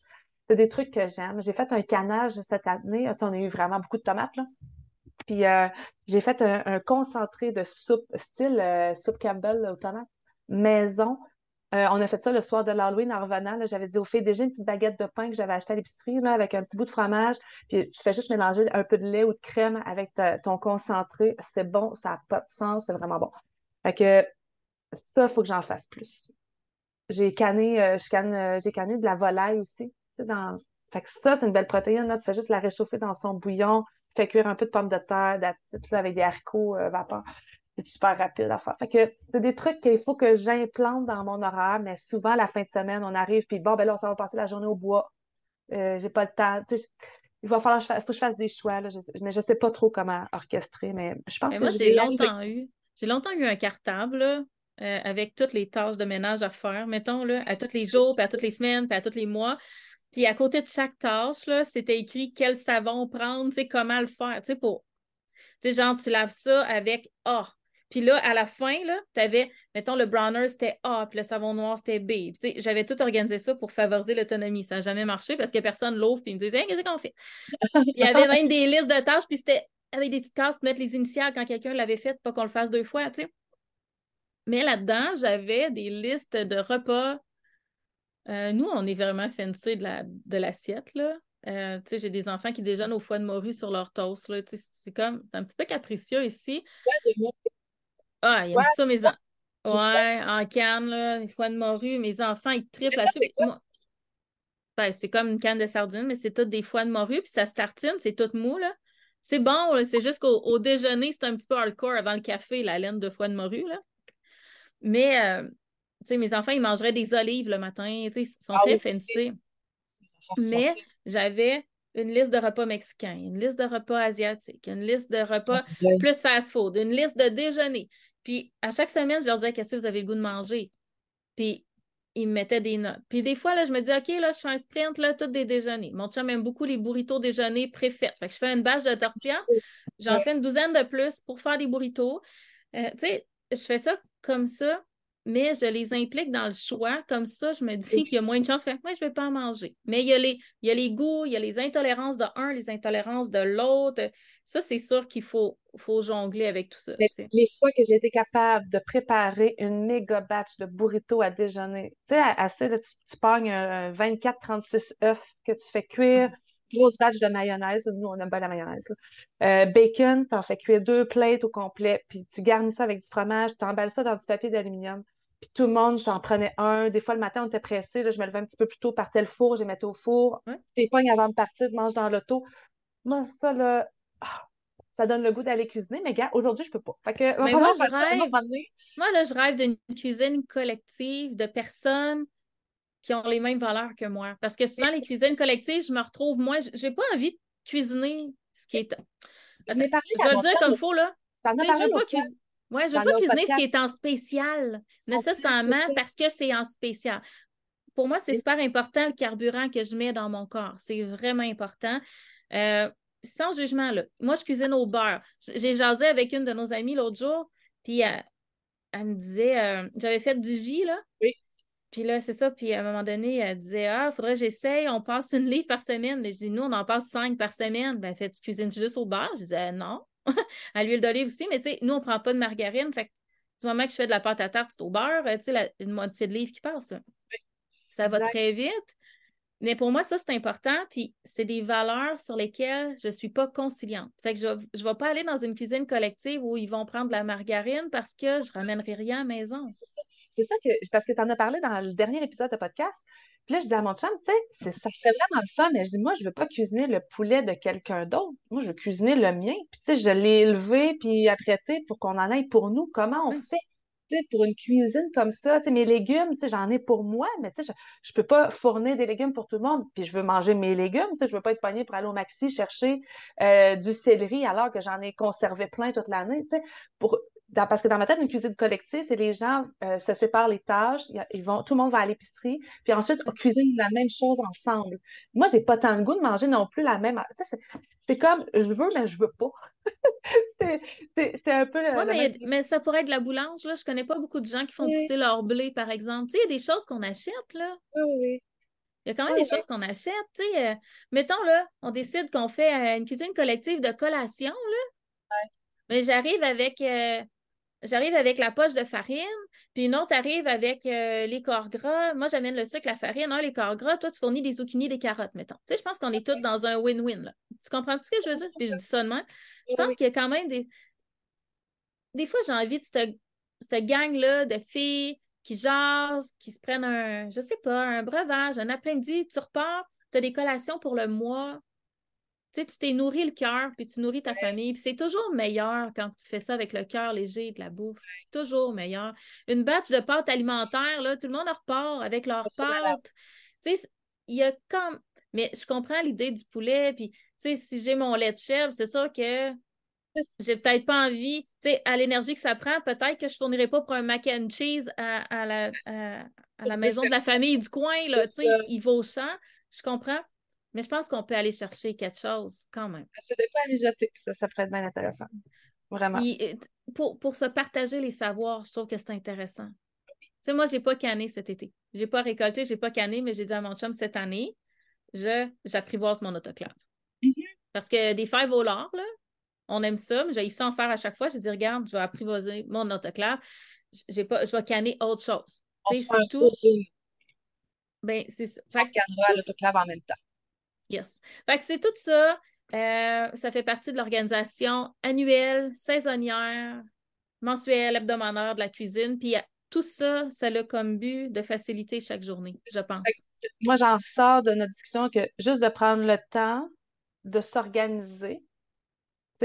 C'est des trucs que j'aime. J'ai fait un canage cette année. on a eu vraiment beaucoup de tomates. Puis euh, j'ai fait un, concentré de soupe, style euh, soupe Campbell aux tomates, maison. Euh, on a fait ça le soir de l'Halloween en revenant. J'avais dit aux filles déjà une petite baguette de pain que j'avais acheté à l'épicerie avec un petit bout de fromage. Puis tu fais juste mélanger un peu de lait ou de crème avec ton concentré. C'est bon, ça n'a pas de sens, c'est vraiment bon. Fait que ça, il faut que j'en fasse plus. J'ai canné, j'ai canné de la volaille aussi. Dans... Fait que ça, c'est une belle protéine. Là. Tu fais juste la réchauffer dans son bouillon, fais cuire un peu de pommes de terre, avec des haricots euh, vapeur. C'est super rapide à faire. Fait que c'est des trucs qu'il faut que j'implante dans mon horaire, mais souvent, la fin de semaine, on arrive, puis bon, ben là, on va passer la journée au bois. Euh, j'ai pas le temps. il va falloir faut que je fasse des choix, là, mais je sais pas trop comment orchestrer, mais je pense que moi, j'ai longtemps eu. J'ai longtemps eu un cartable, euh, avec toutes les tâches de ménage à faire, mettons, là, à tous les jours, puis à toutes les semaines, puis à tous les mois. Puis à côté de chaque tâche, là, c'était écrit quel savon prendre, comment le faire, tu sais, pour. Tu genre, tu laves ça avec A. Puis là, à la fin, tu avais, mettons, le browner, c'était A, puis le savon noir, c'était B. J'avais tout organisé ça pour favoriser l'autonomie. Ça n'a jamais marché parce que personne l'ouvre, puis me disait qu'est-ce qu'on fait? il y avait même des listes de tâches, puis c'était avec des petites cases pour mettre les initiales quand quelqu'un l'avait fait, pas qu'on le fasse deux fois, tu sais. Mais là-dedans, j'avais des listes de repas. Euh, nous, on est vraiment fancy de l'assiette, là. Euh, j'ai des enfants qui déjeunent au foie de morue sur leur toast. C'est comme un petit peu capricieux ici. Ah, il y a ça, mes enfants. Ouais, en canne, là, les foie de morue. Mes enfants, ils triplent là-dessus. Ben, c'est comme une canne de sardines, mais c'est tout des foies de morue, puis ça se tartine, c'est tout mou, là. C'est bon, c'est juste qu'au déjeuner, c'est un petit peu hardcore avant le café, la laine de foie de morue, là. Mais, euh, sais, mes enfants, ils mangeraient des olives le matin, tu sais, ils sont ah très fancy. Mais j'avais une liste de repas mexicains, une liste de repas asiatiques, une liste de repas ah, plus fast-food, une liste de déjeuner. Puis à chaque semaine, je leur disais qu'est-ce que vous avez le goût de manger? Puis ils me mettaient des notes. Puis des fois, là, je me dis, OK, là, je fais un sprint, là, tous des déjeuners. Mon chum aime beaucoup les burritos déjeuner préfets. Fait que je fais une bâche de tortillas. J'en fais une douzaine de plus pour faire des burritos. Euh, tu sais, je fais ça comme ça mais je les implique dans le choix. Comme ça, je me dis qu'il y a moins de chances que moi, je ne vais pas en manger. Mais il y, a les, il y a les goûts, il y a les intolérances de un, les intolérances de l'autre. Ça, c'est sûr qu'il faut, faut jongler avec tout ça. les fois que j'ai été capable de préparer une méga batch de burrito à déjeuner, tu sais, assez, tu, tu pognes 24-36 œufs que tu fais cuire, grosse batch de mayonnaise. Nous, on aime pas la mayonnaise. Euh, bacon, tu en fais cuire deux plates au complet, puis tu garnis ça avec du fromage, tu emballes ça dans du papier d'aluminium. Puis tout le monde s'en prenait un. Des fois, le matin, on était pressé. je me levais un petit peu plus tôt, partais le four, j'ai mettais au four. Tes pognes avant de partir, tu manges dans l'auto. Moi, ça, là, ah, ça donne le goût d'aller cuisiner. Mais gars, aujourd'hui, je peux pas. Fait que, moi, je rêve... moi, là, je rêve d'une cuisine collective de personnes qui ont les mêmes valeurs que moi. Parce que souvent, les cuisines collectives, je me retrouve, moi, j'ai pas envie de cuisiner ce qui est. je vais le dire comme il faut, là. Je veux pas cuisiner. Ouais, je veux pas cuisiner ce qui est en spécial, nécessairement parce que c'est en spécial. Pour moi, c'est super important le carburant que je mets dans mon corps. C'est vraiment important. Euh, sans jugement, là. Moi, je cuisine au beurre. J'ai jasé avec une de nos amies l'autre jour, puis elle, me disait, euh, j'avais fait du J, là. Oui. Puis là, c'est ça. Puis à un moment donné, elle disait Ah, il faudrait que j'essaye, on passe une livre par semaine. Mais je dis Nous, on en passe cinq par semaine. Ben, fait, tu cuisines juste au beurre? Je disais Non. à l'huile d'olive aussi, mais tu sais, nous, on ne prend pas de margarine. Fait que du moment que je fais de la pâte à tarte, c'est au beurre, tu sais, une moitié de livre qui passe. Ça va très vite. Mais pour moi, ça, c'est important. Puis c'est des valeurs sur lesquelles je ne suis pas conciliante. Fait que je ne vais pas aller dans une cuisine collective où ils vont prendre de la margarine parce que je ne ramènerai rien à la maison. C'est ça que, parce que tu en as parlé dans le dernier épisode de podcast. Puis là, je dis à mon chum, tu sais, ça serait vraiment le fun, mais je dis, moi, je ne veux pas cuisiner le poulet de quelqu'un d'autre. Moi, je veux cuisiner le mien. Puis, tu sais, je l'ai élevé puis apprêté pour qu'on en ait pour nous. Comment on fait? Pour une cuisine comme ça, tu sais, mes légumes, tu sais, j'en ai pour moi, mais tu sais, je ne peux pas fournir des légumes pour tout le monde. Puis, je veux manger mes légumes, tu sais, je ne veux pas être poignée pour aller au maxi chercher euh, du céleri alors que j'en ai conservé plein toute l'année, tu parce que dans ma tête, une cuisine collective, c'est les gens euh, se séparent les tâches, ils vont, tout le monde va à l'épicerie, puis ensuite on cuisine la même chose ensemble. Moi, j'ai pas tant de goût de manger non plus la même. C'est comme je veux, mais je veux pas. c'est un peu. Oui, mais, ça pourrait être de la boulange. Là. Je connais pas beaucoup de gens qui font pousser leur blé, par exemple. Tu sais, il y a des choses qu'on achète, là. Oui, oui. Il y a quand même des choses qu'on achète. Tu sais, euh, mettons, là, on décide qu'on fait euh, une cuisine collective de collation, là. Mais j'arrive avec J'arrive avec la poche de farine, puis une autre arrive avec euh, les corps gras. Moi, j'amène le sucre, la farine, les corps gras. Toi, tu fournis des zucchini, des carottes, mettons. Tu sais, je pense qu'on est tous dans un win-win. Tu comprends ce que je veux dire? Puis je dis ça de même. Je pense qu'il y a quand même des. Des fois, j'ai envie de cette, cette gang-là de filles qui jasent, qui se prennent un, je sais pas, un breuvage, un après-midi, tu repars, tu as des collations pour le mois, tu sais, tu t'es nourri le cœur, puis tu nourris ta famille. Puis c'est toujours meilleur quand tu fais ça avec le cœur léger de la bouffe. Toujours meilleur. Une batch de pâtes alimentaires, là, tout le monde repart avec leurs pâtes. Tu sais, il y a comme... Mais je comprends l'idée du poulet, puis, tu sais, si j'ai mon lait de chèvre, c'est sûr que j'ai peut-être pas envie, tu sais, à l'énergie que ça prend, peut-être que je fournirai pas pour un mac and cheese à, la, à, la maison de la famille du coin, là, tu sais, il vaut cher. Je comprends. Mais je pense qu'on peut aller chercher quelque chose quand même. C'est de quoi aller jeter, ça, ça pourrait être bien intéressant. Vraiment. pour, pour se partager les savoirs, je trouve que c'est intéressant. Tu sais, moi, j'ai pas canné cet été. J'ai pas récolté, j'ai pas canné, mais j'ai dit à mon chum cette année, je j'apprivoise mon autoclave. Mm-hmm. Parce que des fèves au lard, là, on aime ça, mais j'ai ça en faire à chaque fois. J'ai dit, regarde, je vais apprivoiser mon autoclave. J'ai pas, je vais canner autre chose. C'est tout. Ben, c'est ça. Fait on l'autoclave en même temps. Yes. Fait que c'est tout ça. Euh, ça fait partie de l'organisation annuelle, saisonnière, mensuelle, hebdomadaire de la cuisine. Puis tout ça, ça a comme but de faciliter chaque journée, je pense. Moi, j'en sors de notre discussion que juste de prendre le temps de s'organiser,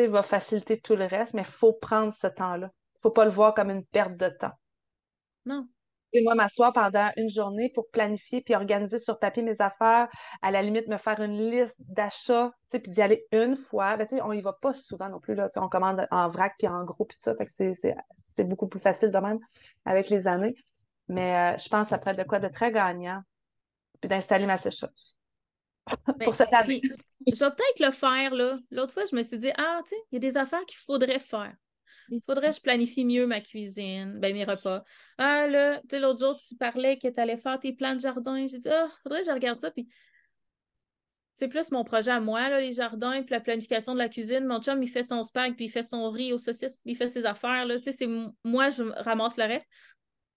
va faciliter tout le reste, mais il faut prendre ce temps-là. Il ne faut pas le voir comme une perte de temps. Non moi, m'asseoir pendant une journée pour planifier puis organiser sur papier mes affaires, à la limite, me faire une liste d'achats, puis d'y aller une fois. Ben, on y va pas souvent non plus. Là, on commande en vrac puis en gros, puis ça. Fait que c'est beaucoup plus facile de même avec les années. Mais euh, je pense après de quoi de très gagnant, puis d'installer ma sécheuse. Ben, pour cette année. je vais peut-être le faire, là. L'autre fois, je me suis dit, ah, tu sais, il y a des affaires qu'il faudrait faire. Il faudrait que je planifie mieux ma cuisine, ben mes repas. Ah là, tu sais, l'autre jour, tu parlais que tu allais faire tes plans de jardin. J'ai dit, ah, faudrait que je regarde ça. Puis c'est plus mon projet à moi, là, les jardins, puis la planification de la cuisine. Mon chum, il fait son spag, puis il fait son riz aux saucisses, puis il fait ses affaires. Tu sais, c'est moi, je ramasse le reste.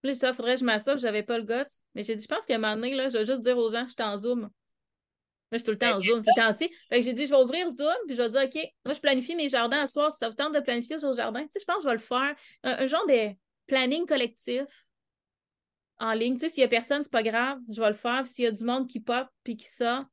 Puis ça, faudrait que je m'assoie, j'avais pas le goût. Mais j'ai dit, je pense qu'à un moment donné, là, je vais juste dire aux gens je suis en Zoom. Moi, je suis tout le temps en Zoom, c'est temps-ci. Fait que j'ai dit, je vais ouvrir Zoom, puis je vais dire, OK, moi, je planifie mes jardins à soir. Si ça vous tente de planifier sur le jardin, tu sais, je pense que je vais le faire. Un, genre de planning collectif en ligne. Tu sais, s'il n'y a personne, c'est pas grave, je vais le faire. Puis s'il y a du monde qui pop, puis qui sort,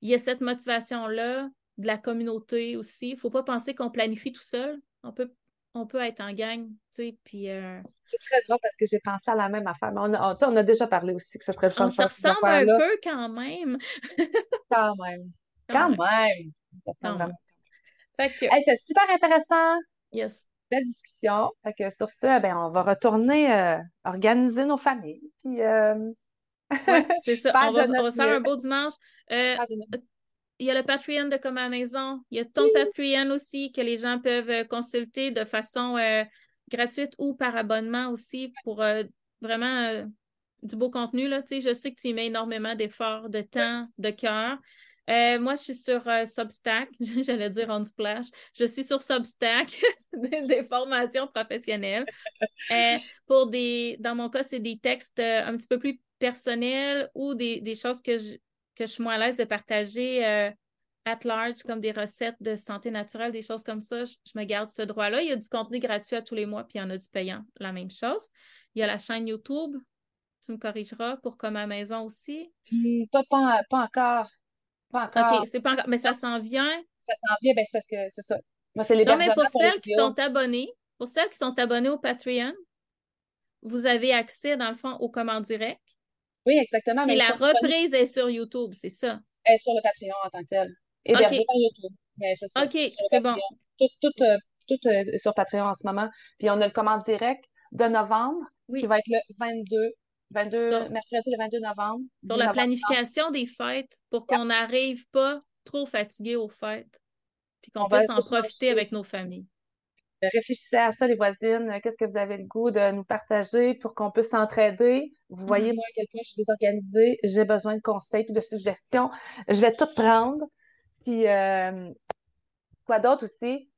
il y a cette motivation-là de la communauté aussi. Il ne faut pas penser qu'on planifie tout seul. On peut on peut être en gang, tu sais, puis... Euh, c'est très drôle parce que j'ai pensé à la même affaire, mais on a, on a déjà parlé aussi que ce serait le On se ressemble un peu quand même. quand même. Quand, même. c'est super intéressant. Yes. Belle discussion. Fait que sur ça, ben, on va retourner euh, organiser nos familles. Puis, euh... c'est ça. on va, on va, se faire un beau dimanche. Il y a le Patreon de Comme à la maison. Il y a ton Patreon aussi que les gens peuvent euh, consulter de façon euh, gratuite ou par abonnement aussi pour euh, vraiment du beau contenu. Là. je sais que tu y mets énormément d'efforts, de temps, de cœur. moi, je suis sur Substack, j'allais dire on splash. Je suis sur Substack, des, formations professionnelles. pour des, dans mon cas, c'est des textes un petit peu plus personnels ou des, des choses que je, que je suis moins à l'aise de partager euh, at large comme des recettes de santé naturelle, des choses comme ça. Je, me garde ce droit-là. Il y a du contenu gratuit à tous les mois, puis il y en a du payant, la même chose. Il y a la chaîne YouTube, tu me corrigeras, pour comme à maison aussi. Hmm, pas, pas, encore. Pas encore. OK, c'est pas encore, mais ça s'en vient. Ça s'en vient, ben c'est parce que c'est ça. Moi, c'est les non, mais pour celles qui sont abonnées, pour celles qui sont abonnées au Patreon, vous avez accès, dans le fond, au commande direct. Oui, exactement. Et la reprise est sur YouTube, c'est ça? Elle est sur le Patreon en tant que tel. Hébergée par YouTube. Mais c'est OK, c'est bon. Tout, tout, euh, tout euh, sur Patreon en ce moment. Puis on a le commande direct de novembre, qui va être le 22 22, mercredi le 22 novembre. Sur la planification des fêtes pour qu'on n'arrive pas trop fatigué aux fêtes. Puis qu'on puisse en profiter avec nos familles. Euh, réfléchissez à ça, les voisines. Euh, qu'est-ce que vous avez le goût de nous partager pour qu'on puisse s'entraider? Vous voyez, mm-hmm. moi, quelqu'un, je suis désorganisée, j'ai besoin de conseils et de suggestions. Je vais tout prendre. Puis, euh, quoi d'autre aussi?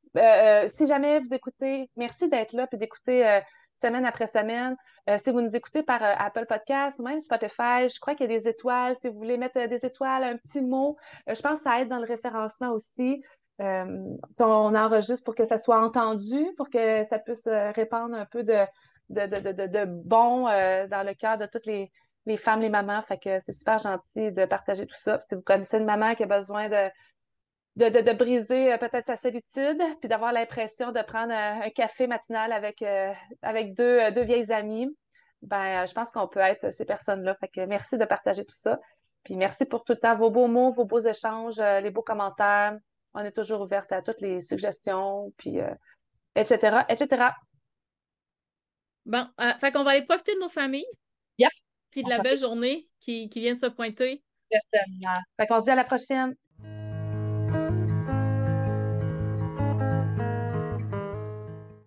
si jamais vous écoutez, merci d'être là et d'écouter semaine après semaine. si vous nous écoutez par Apple Podcast ou même Spotify, je crois qu'il y a des étoiles. Si vous voulez mettre des étoiles, un petit mot, je pense que ça aide dans le référencement aussi. Euh, on enregistre pour que ça soit entendu, pour que ça puisse euh, répandre un peu de, bon euh, dans le cœur de toutes les, les, femmes, les mamans. Fait que c'est super gentil de partager tout ça. si vous connaissez une maman qui a besoin de, briser peut-être sa solitude, puis d'avoir l'impression de prendre un, café matinal avec, deux vieilles amies, ben, je pense qu'on peut être ces personnes-là. Fait que merci de partager tout ça. Puis merci pour tout le temps, vos beaux mots, vos beaux échanges, les beaux commentaires on est toujours ouverte à toutes les suggestions, puis etc., euh, etc. Bon, euh, fait qu'on va aller profiter de nos familles. Yep. Puis de la belle journée qui, qui vient de se pointer. Certainement. Fait qu'on se dit à la prochaine.